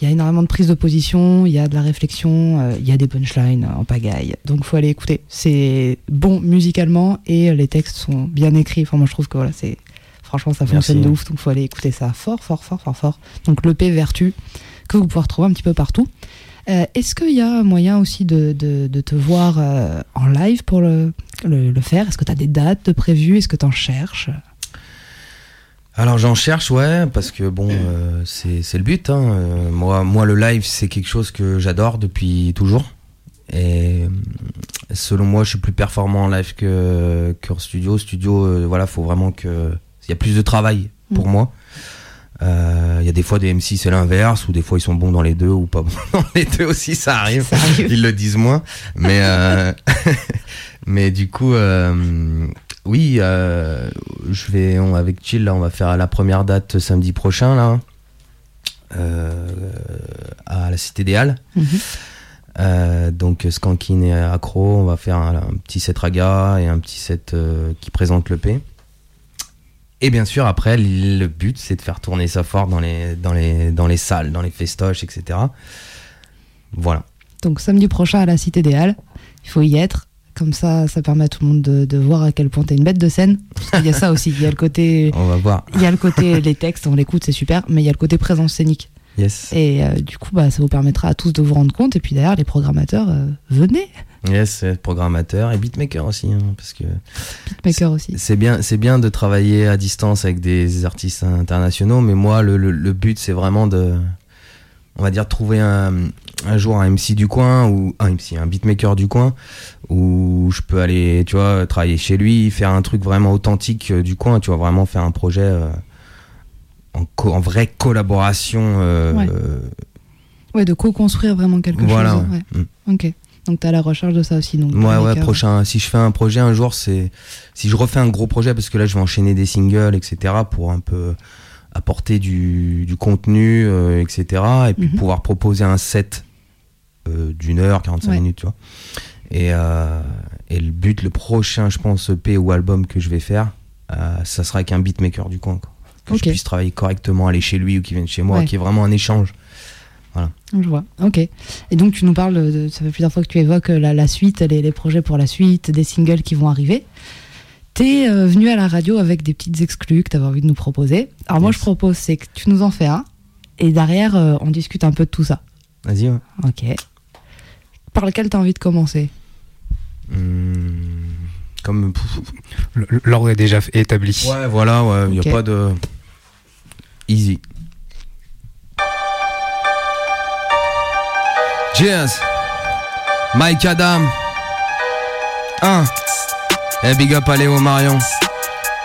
Il y a énormément de prise de position, il y a de la réflexion, euh, il y a des punchlines en pagaille. Donc, faut aller écouter. C'est bon musicalement et les textes sont bien écrits. Enfin, moi, je trouve que voilà, c'est franchement, ça Merci. fonctionne de ouf. Donc, faut aller écouter ça fort, fort, fort, fort, fort. Donc, l'EP Vertu que vous pouvez retrouver un petit peu partout. Euh, Est-ce qu'il y a moyen aussi de, de, de te voir euh, en live pour le, le, le faire? Est-ce que tu as des dates de prévues? Est-ce que tu en cherches? Alors j'en cherche, ouais, parce que bon, euh, c'est c'est le but. Hein. Euh, moi, moi, le live, c'est quelque chose que j'adore depuis toujours. Et selon moi, je suis plus performant en live que qu'en studio. Studio, euh, voilà, faut vraiment que il y a plus de travail pour Mm. moi. Euh, Il y a des fois des MC c'est l'inverse ou des fois ils sont bons dans les deux ou pas bons <laughs> dans les deux aussi ça arrive, Ça arrive. ils le disent moins mais euh, <laughs> mais du coup euh, oui euh, je vais on, avec Chill là on va faire la première date samedi prochain là euh, à la Cité des Halles Mhm. donc Skankin et Accro, on va faire un, un petit set raga et un petit set qui présente le P. Et bien sûr, après, le but, c'est de faire tourner ça fort dans les, dans les, dans les salles, dans les festoches, etc. Voilà. Donc samedi prochain à la Cité des Halles, il faut y être. Comme ça, ça permet à tout le monde de, de voir à quel point t'es une bête de scène. Parce qu'il y a ça aussi. Il y a le côté, <laughs> On va voir. il y a le côté les textes, on l'écoute, c'est super, mais il y a le côté présence scénique. Yes. Et euh, du coup, bah, ça vous permettra à tous de vous rendre compte. Et puis derrière, les programmateurs, euh, venez. Yes, programmateur et beatmaker aussi. hein, parce que Beatmaker aussi. c'est bien, c'est bien de travailler à distance avec des artistes internationaux, mais moi, le, le- le but, c'est vraiment de, on va dire, trouver un, un jour un MC du coin ou un MC, un beatmaker du coin où je peux aller, tu vois, travailler chez lui, faire un truc vraiment authentique euh, du coin, tu vois, vraiment faire un projet euh, en, co- en vraie collaboration. euh, Ouais. euh, Ouais, de co-construire vraiment quelque voilà. chose. Ouais. Mm. Ok. Donc t'as la recherche de ça aussi. Donc, Ouais, ouais, prochain. Si je fais un projet un jour, c'est. Si je refais un gros projet, parce que là, je vais enchaîner des singles, etc., pour un peu apporter du, du contenu, euh, etc., et puis Mhm. pouvoir proposer un set euh, d'une heure, 45 Ouais. minutes, tu vois. Et, euh, et le but, le prochain, je pense, EP ou album que je vais faire, ça sera avec un beatmaker du coin, quoi. Que je puisse travailler correctement, aller chez lui ou qu'il vienne chez moi, Ouais. qui est vraiment un échange. Je vois. Ok. Et donc tu nous parles, de, ça fait plusieurs fois que tu évoques la, la suite, les, les projets pour la suite, des singles qui vont arriver. T'es euh, venu à la radio avec des petites exclus que t'avais envie de nous proposer. Alors moi je propose c'est que tu nous en fais un Et derrière, euh, on discute un peu de tout ça. Vas-y, ouais. Ok. Par lequel t'as envie de commencer? Hmm, comme. L'ordre est déjà établi. Ouais, voilà, ouais, il Ok. a pas de. Easy. Cheers. Mike Adam. 1. Et big up à Léo Marion.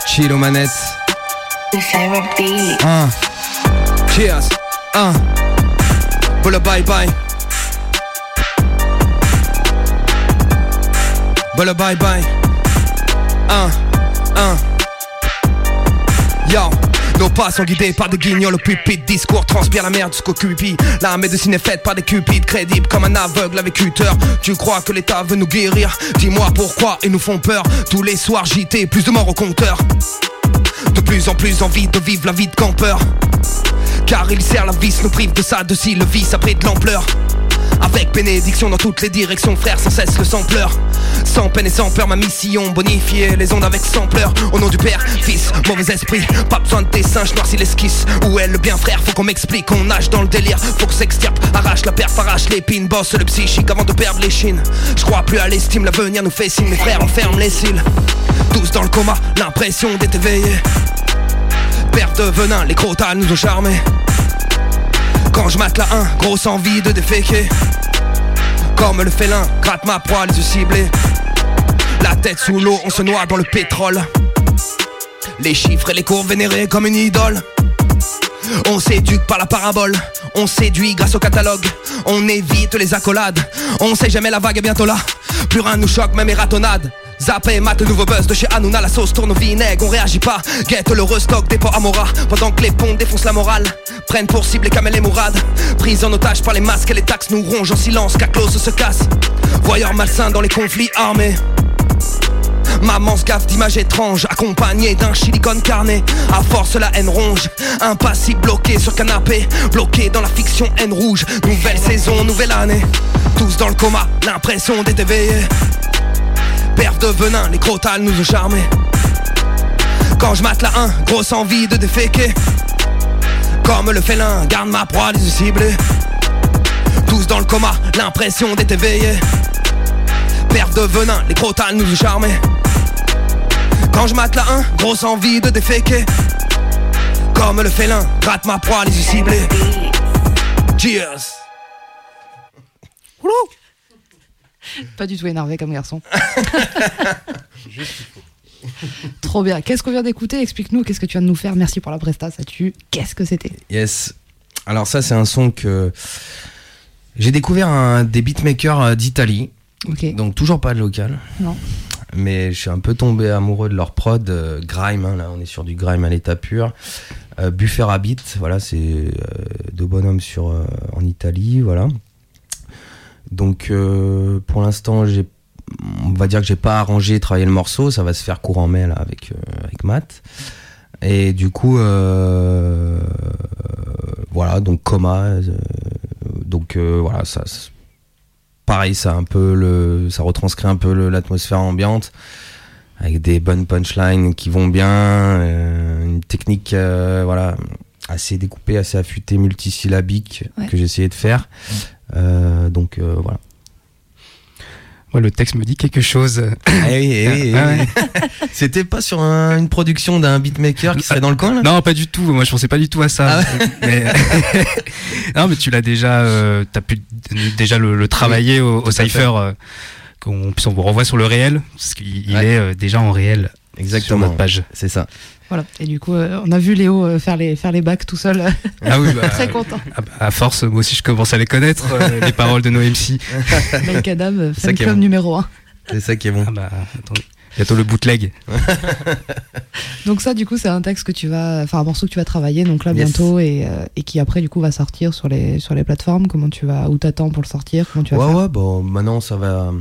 Chill aux manettes. 1. Cheers. 1. Bola bye bye. Bola bye bye. 1. 1. Yo. Nos pas sont guidés par des guignols. Au pupitre Discours transpire la merde jusqu'au cupi La médecine est faite par des cupides crédibles Comme un aveugle avec Uther Tu crois que l'État veut nous guérir? Dis-moi pourquoi ils nous font peur. Tous les soirs JT, plus de morts au compteur. De plus en plus envie de vivre la vie de campeur. Car il sert la vis, nous prive de ça, de si le vice a pris de l'ampleur avec bénédiction dans toutes les directions, frère, sans cesse le sampleur. Sans peine et sans peur, ma mission, bonifier les ondes avec sampleur. Au nom du Père, Fils, mauvais esprit, pas besoin de dessin, je noircis l'esquisse. Où est le bien, frère Faut qu'on m'explique, on nage dans le délire. Faut que s'extirpe, arrache la perf, arrache l'épine, bosse le psychique avant de perdre les chines. Je crois plus à l'estime, l'avenir nous fait signe, mes frères, on ferme les cils. Tous dans le coma, l'impression d'être éveillé. Perte de venin, les crotales nous ont charmés. Quand je mate la 1, grosse envie de déféquer. Comme le félin, gratte ma proie, les yeux ciblés. La tête sous l'eau, on se noie dans le pétrole. Les chiffres et les cours vénérés comme une idole. On s'éduque par la parabole, on séduit grâce au catalogue, on évite les accolades, on sait jamais la vague est bientôt là, plus rien nous choque, même les ratonnades. Zappé, mate le nouveau buzz de chez Hanouna, la sauce tourne au vinaigre, on réagit pas, guette le restock des pots Amora, pendant que les ponts défoncent la morale, prennent pour cible les camels et mourades, prise en otage par les masques et les taxes nous rongent en silence, car Klaus se casse, voyeur malsain dans les conflits armés. Maman se gaffe d'images étranges, accompagnée d'un silicone carné. À force, la haine ronge. Impassible, bloqué sur canapé, bloqué dans la fiction haine rouge. Nouvelle saison, nouvelle année. Tous dans le coma, l'impression d'être éveillé. Perte de venin, les crotales nous ont charmés. Quand je mate la 1, grosse envie de déféquer. Comme le félin, garde ma proie, les yeux ciblés. Tous dans le coma, l'impression d'être éveillé. Perte de venin, les crotales nous ont charmés. Quand je mate la 1, grosse envie de déféquer. Comme le félin, gratte ma proie, les yeux ciblés. Cheers. Pas du tout énervé comme garçon. <laughs> Trop bien. Qu'est-ce qu'on vient d'écouter? Explique-nous, qu'est-ce que tu viens de nous faire? Merci pour la presta, ça tue. Qu'est-ce que c'était? Yes. Alors ça c'est un son que j'ai découvert un, des beatmakers euh, d'Italie. Donc toujours pas de local. Non. Mais je suis un peu tombé amoureux de leur prod euh, grime. hein, là on est sur du grime à l'état pur. Euh, Buffer Habit, voilà c'est euh, deux bonhommes sur euh, en Italie, voilà. Donc euh, pour l'instant j'ai on va dire que j'ai pas arrangé travaillé le morceau, ça va se faire courant mai là avec euh, avec Matt. Et du coup euh, voilà donc coma donc voilà ça pareil ça un peu le ça retranscrit un peu le- l'atmosphère ambiante avec des bonnes punchlines qui vont bien une technique voilà assez découpée assez affûtée multisyllabique Ouais. que j'ai essayé de faire donc euh, voilà Moi, le texte me dit quelque chose. Oui, oui, <laughs> Ah oui. <laughs> C'était pas sur un- une production d'un beatmaker qui serait dans le coin là? Non, pas du tout. Moi, je pensais pas du tout à ça. Ah <laughs> mais... non, mais tu l'as déjà, euh, t'as pu déjà le, le travailler au, au Cypher. euh, qu'on on vous renvoie sur le réel, parce qu'il il Ouais. est euh, déjà en réel sur Exactement. notre page. C'est ça. Voilà. Et du coup, euh, on a vu Léo euh, faire les, faire les bacs tout seul. Ah oui, bah, <laughs> Très content. à, à force, moi aussi, je commence à les connaître, euh, <laughs> les paroles de nos <laughs> MC. Mike Adam, fan club bon. numéro 1. C'est ça qui est bon. Ah bah, attendez. Bientôt le bootleg. Donc ça, du coup, c'est un texte que tu vas, enfin un morceau que tu vas travailler, donc là Yes. bientôt, et, euh, et qui après, du coup, va sortir sur les sur les plateformes. Comment tu vas, où t'attends pour le sortir? Comment tu vas Ouais, faire? ouais, bon, maintenant ça va.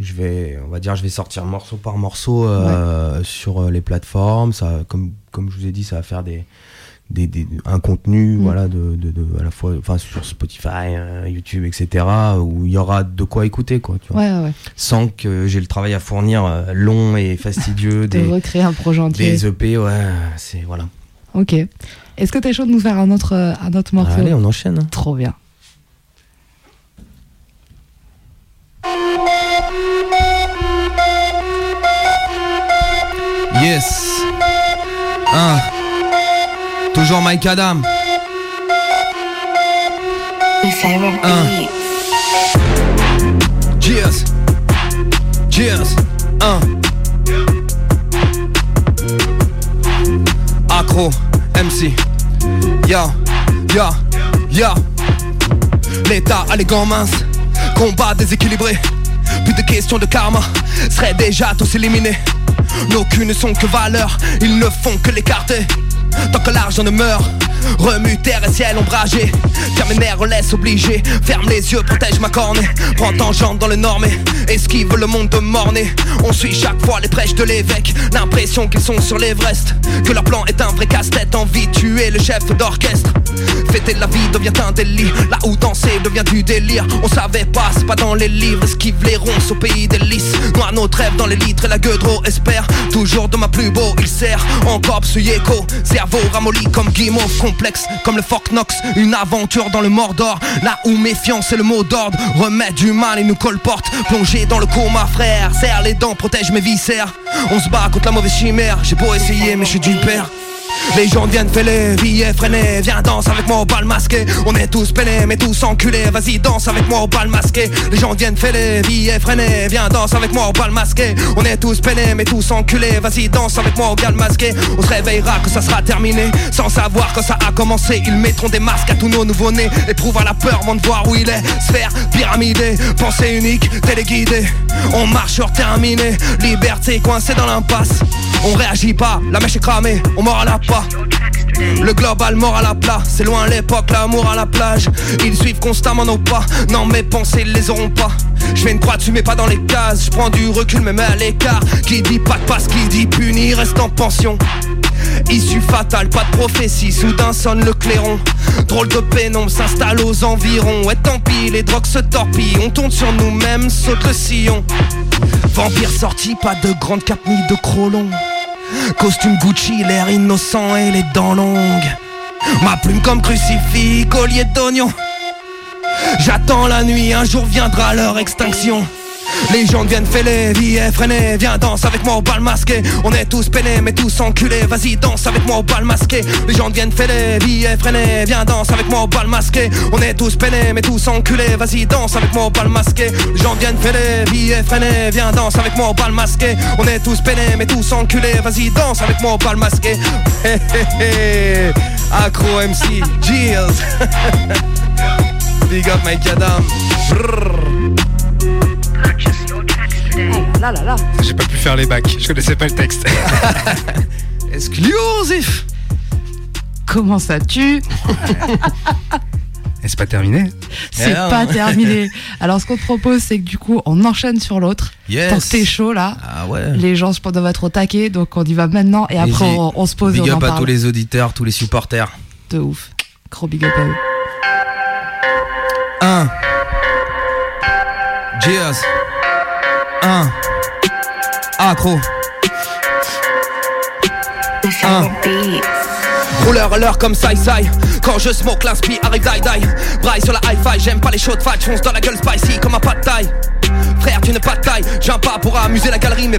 Je vais, on va dire, je vais sortir morceau par morceau euh, sur euh, les plateformes. Ça, comme, comme je vous ai dit, ça va faire des, des, des- un contenu, Mm. voilà, de, de, de- à la fois, enfin, sur Spotify, euh, YouTube, etc., où il y aura de quoi écouter, quoi. Tu vois. Ouais, ouais. Sans que j'ai le travail à fournir euh, long et fastidieux <laughs> De des, recréer un projet entier. des EP, ouais, c'est voilà. Ok. Est-ce que t'es chaud de nous faire un autre, un autre morceau? Allez, on enchaîne. hein. Trop bien. Toujours Mike Adam. Un. Cheers. Cheers. Un. Accro. MC. Ya. Ya. Ya. L'état a les gants minces. Combat déséquilibré. Plus de questions de karma. Serait déjà tous éliminés. Nos culs ne sont que valeurs, ils ne font que l'écarter. Tant que l'argent ne meurt, remue terre et ciel ombragé. Ferme mes nerfs, laisse obligé. Ferme les yeux, protège ma cornée. Prends tangente dans le normé, esquive le monde de morné. On suit chaque fois les prêches de l'évêque. L'impression qu'ils sont sur l'Everest. Que leur plan est un vrai casse-tête. Envie tuer le chef d'orchestre. Fêter la vie devient un délit. Là où danser devient du délire. On savait pas, c'est pas dans les livres. Esquive les ronces au pays des lys. Noie notre rêve dans les litres et la gueule espère. Toujours de ma plus beau, il sert. Encore écho. Cerveau ramolli comme guimauve complexe. Comme le Fort Knox. Une aventure dans le Mordor. Là où méfiance est le mot d'ordre. Remettre du mal et nous colporte. Plongé dans le coma, frère. Serre les dents, protège mes viscères. On se bat contre la mauvaise chimère. J'ai beau essayer, mais je suis du père. Les gens viennent fêler, vie effrénée Viens danse avec moi au bal masqué. On est tous peinés mais tous enculés Vas-y danse avec moi au bal masqué. Les gens viennent fêler, vie effrénée Viens danse avec moi au bal masqué. On est tous peinés mais tous enculés Vas-y danse avec moi au bal masqué. On se réveillera que ça sera terminé. Sans savoir que ça a commencé Ils mettront des masques à tous nos nouveaux-nés Éprouve à la peur avant de voir où il est. Sphère pyramidée, pensée unique, téléguidée. On marche sur terminé. Liberté coincée dans l'impasse On réagit pas, la mèche est cramée On mord à la pas le global mort à la plat, c'est loin l'époque, l'amour à la plage. Ils suivent constamment nos pas, non mes pensées les auront pas. Je fais une croix tu mets pas dans les cases, je prends du recul mais mets à l'écart. Qui dit pas de passe, qui dit puni reste en pension. Issue fatale, pas de prophétie, soudain sonne le clairon. Drôle de pénombre s'installe aux environs. Et tant pis, les drogues se torpillent, on tourne sur nous-mêmes, saute le sillon. Vampire sorti, pas de grande cape ni de crolon. Costume Gucci, l'air innocent et les dents longues. Ma plume comme crucifix, collier d'oignon. J'attends la nuit, un jour viendra leur extinction. Les gens viennent fêler, vie effrénée Viens danse avec moi au bal masqué. On est tous peinés mais tous enculés. Vas-y danse avec moi au bal masqué. Les gens viennent fêler, vie effrénée Viens danse avec moi au bal masqué. On est tous peinés mais tous enculés. Vas-y danse avec moi au bal masqué. Les gens viennent fêler, vie effrénée Viens danse avec moi au bal masqué. On est tous peinés mais tous enculés. Vas-y danse avec moi au bal masqué. <laughs> MC Jills. <laughs> Big up Mike Adam. Brrr. Là, là, là. J'ai pas pu faire les bacs, je connaissais pas le texte. <laughs> Exclusif Comment ça tue Et c'est pas terminé C'est Eh pas terminé. <laughs> Alors, ce qu'on te propose, c'est que du coup, on enchaîne sur l'autre. Yes. Tant que t'es chaud là, Ah ouais. les gens, je pense, doivent être au taquet. Donc, on y va maintenant. Et après, on, on se pose Big on en up à parle. tous les auditeurs, tous les supporters. De ouf. Gros big up à eux. 1 Cheers 1 Accro 1 Rouleur à l'heure comme Sai Sai. Quand je smoke l'inspi arrive die die. Braille sur la hi-fi J'aime pas les de fat J'fonce dans la gueule spicy comme un pas de taille Frère tu n'es pas de taille. J'viens pas pour amuser la galerie mais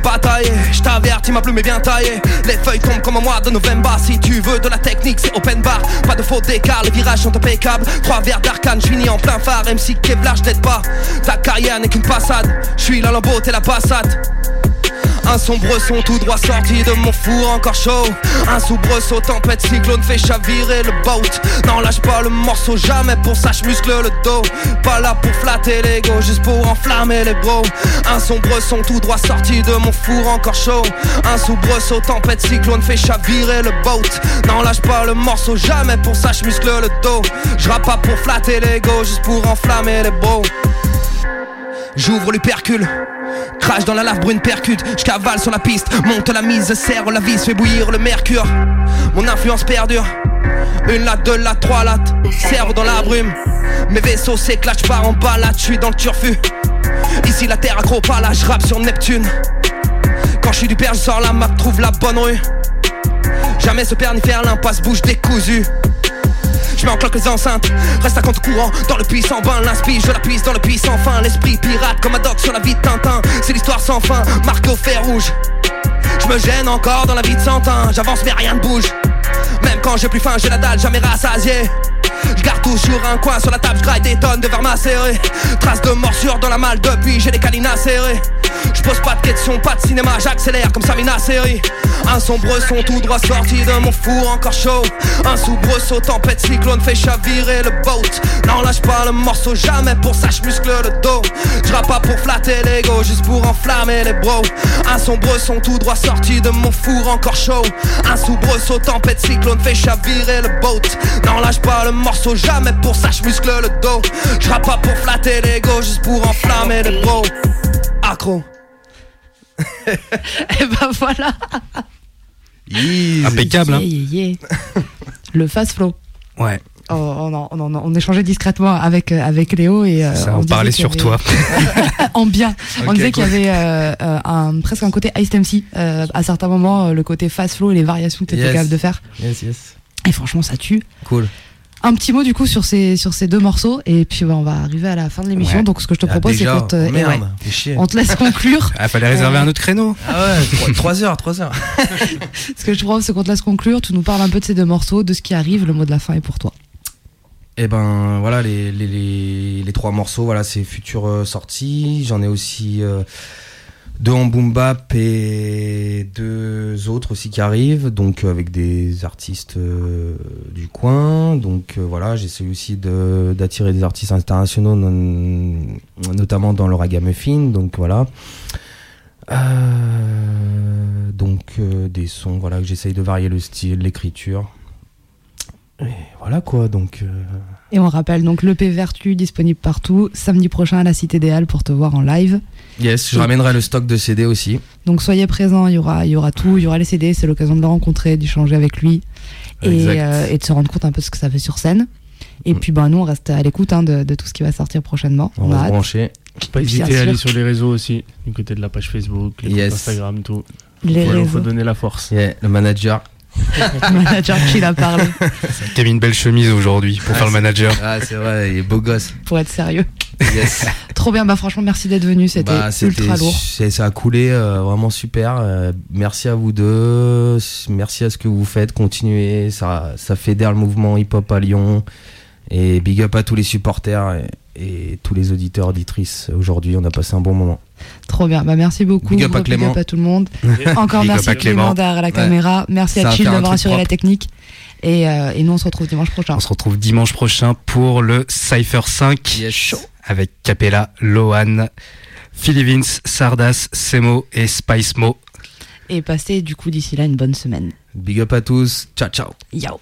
Je t'avertis ma plume est bien taillée Les feuilles tombent comme un mois de novembre. Si tu veux de la technique c'est open bar. Pas de faute d'écart Les virages sont impeccables. Trois verres d'arcane J'finis en plein phare. MC Kevlar j't'aide pas. Ta carrière n'est qu'une passade. J'suis la lambeau t'es la passade un sombre son tout droit sorti de mon four encore chaud. Un soubresaut tempête cyclone fait chavirer le boat. Non lâche pas le morceau jamais pour ça je muscle le dos. Pas là pour flatter l'ego juste pour enflammer les bros. Un sombre son tout droit sorti de mon four encore chaud. Un soubresaut tempête cyclone fait chavirer le boat. Non lâche pas le morceau jamais pour ça je muscle le dos. Je pas pour flatter l'ego juste pour enflammer les bros J'ouvre l'hypercule Crash dans la lave brune percute, je cavale sur la piste, monte la mise, serre la vis, fais bouillir le mercure. Mon influence perdure. Une latte, deux lattes, trois lattes, serve dans la brume. Mes vaisseaux s'éclatent, par en balade, je suis dans le turfu. Ici la terre accro pas là, je sur Neptune. Quand je suis du père, je sors la map, trouve la bonne rue. Jamais se perd ni faire l'impasse, bouge décousu. Je mets en les enceintes, reste à compte courant. Dans le puissant bain, l'inspire, je la puisse dans le puissant fin. L'esprit pirate comme un doc sur la vie de Tintin. C'est l'histoire sans fin, marquée au fer rouge. Je me gêne encore dans la vie de Santin. J'avance mais rien ne bouge. Même quand j'ai plus faim, j'ai la dalle, jamais rassasié. Je garde toujours un coin sur la table, je des tonnes de verre macéré Traces de morsure dans la malle depuis, j'ai les canines serrées Je pose pas de questions, pas de cinéma, j'accélère comme Samina série Un sombre son tout droit sorti de mon four encore chaud. Un soubresaut, tempête, cyclone fait chavirer le boat. Non lâche pas le morceau, jamais pour ça je muscle le dos. Je pas pour flatter l'ego, juste pour enflammer les bros. Un sombre son tout droit sorti de mon four encore chaud. Un soubresaut, tempête, cyclone fait chavirer le boat. Non lâche pas le morceau jamais pour ça je muscle le dos. Je pas pour flatter l'ego juste pour enflammer les bros. Accro <laughs> Et ben voilà. Impeccable hein. Le fast flow. Ouais. Oh, on, on, on, échangeait discrètement avec euh, avec Léo et euh, on, parlait sur toi. <laughs> en bien. On disait qu'il y avait euh, un, presque un côté Ice MC à certains moments le côté fast flow et les variations que tu étais capable de faire. Yes yes. Et franchement ça tue. Cool un petit mot du coup sur ces sur ces deux morceaux. Et puis bah, on va arriver à la fin de l'émission. Donc ce que je te ah, propose c'est qu'on te ouais, on te laisse conclure. <laughs> Ah fallait réserver un autre créneau. Ah ouais 3 heures 3 heures. <laughs> Ce que je te propose c'est qu'on te laisse conclure. Tu nous parles un peu de ces deux morceaux de ce qui arrive. Le mot de la fin est pour toi. Et eh ben voilà les, les, les, les trois morceaux voilà c'est future euh, sortie j'en ai aussi euh, boom bap et deux autres aussi qui arrivent, donc euh, avec des artistes euh, du coin. Donc euh, voilà, j'essaie aussi d'attirer des artistes internationaux, notamment dans le ragamuffin. Donc voilà. donc des sons, voilà, que j'essaye de varier le style, l'écriture. Et voilà quoi, donc. Et on rappelle donc l'EP Vertu disponible partout, samedi prochain à la Cité des Halles pour te voir en live. Yes, je ramènerai le stock de CD aussi. Donc soyez présents, il y aura, il y aura tout, il y aura les CD, c'est l'occasion de le rencontrer, d'échanger avec lui et, euh, et, de se rendre compte un peu de ce que ça fait sur scène. Et mm. puis ben, nous on reste à l'écoute hein, de, de, tout ce qui va sortir prochainement. On, va se brancher. Pas hésiter à aller sur les réseaux aussi, du côté de la page Facebook, les Instagram, tout. Les Il faut donner la force. Yeah, le manager. Le <laughs> manager qui l'a parlé. <laughs> T'as mis une belle chemise aujourd'hui pour faire le manager. Ah, c'est vrai, il est beau gosse. Pour être sérieux. <laughs> Trop bien, bah franchement, merci d'être venu, c'était bah, ultra lourd. Ça a coulé, euh, vraiment super. Euh, merci à vous deux, merci à ce que vous faites, continuez, ça, ça fédère le mouvement hip-hop à Lyon. Et big up à tous les supporters et, tous les auditeurs, auditrices. Aujourd'hui, on a passé un bon moment. Trop bien, bah merci beaucoup. Big up à Clément. Big up à tout le monde. <laughs> Encore merci à Clément derrière la caméra. Merci à Chill d'avoir assuré la technique. Et, euh, et, nous, on se retrouve dimanche prochain. On se retrouve dimanche prochain pour le Cypher 5. Yes avec Capella, Lohan, Philly Vince, Sardas, Semo et Spice Mo. Et passez du coup d'ici là une bonne semaine. Big up à tous. Ciao ciao. Yo.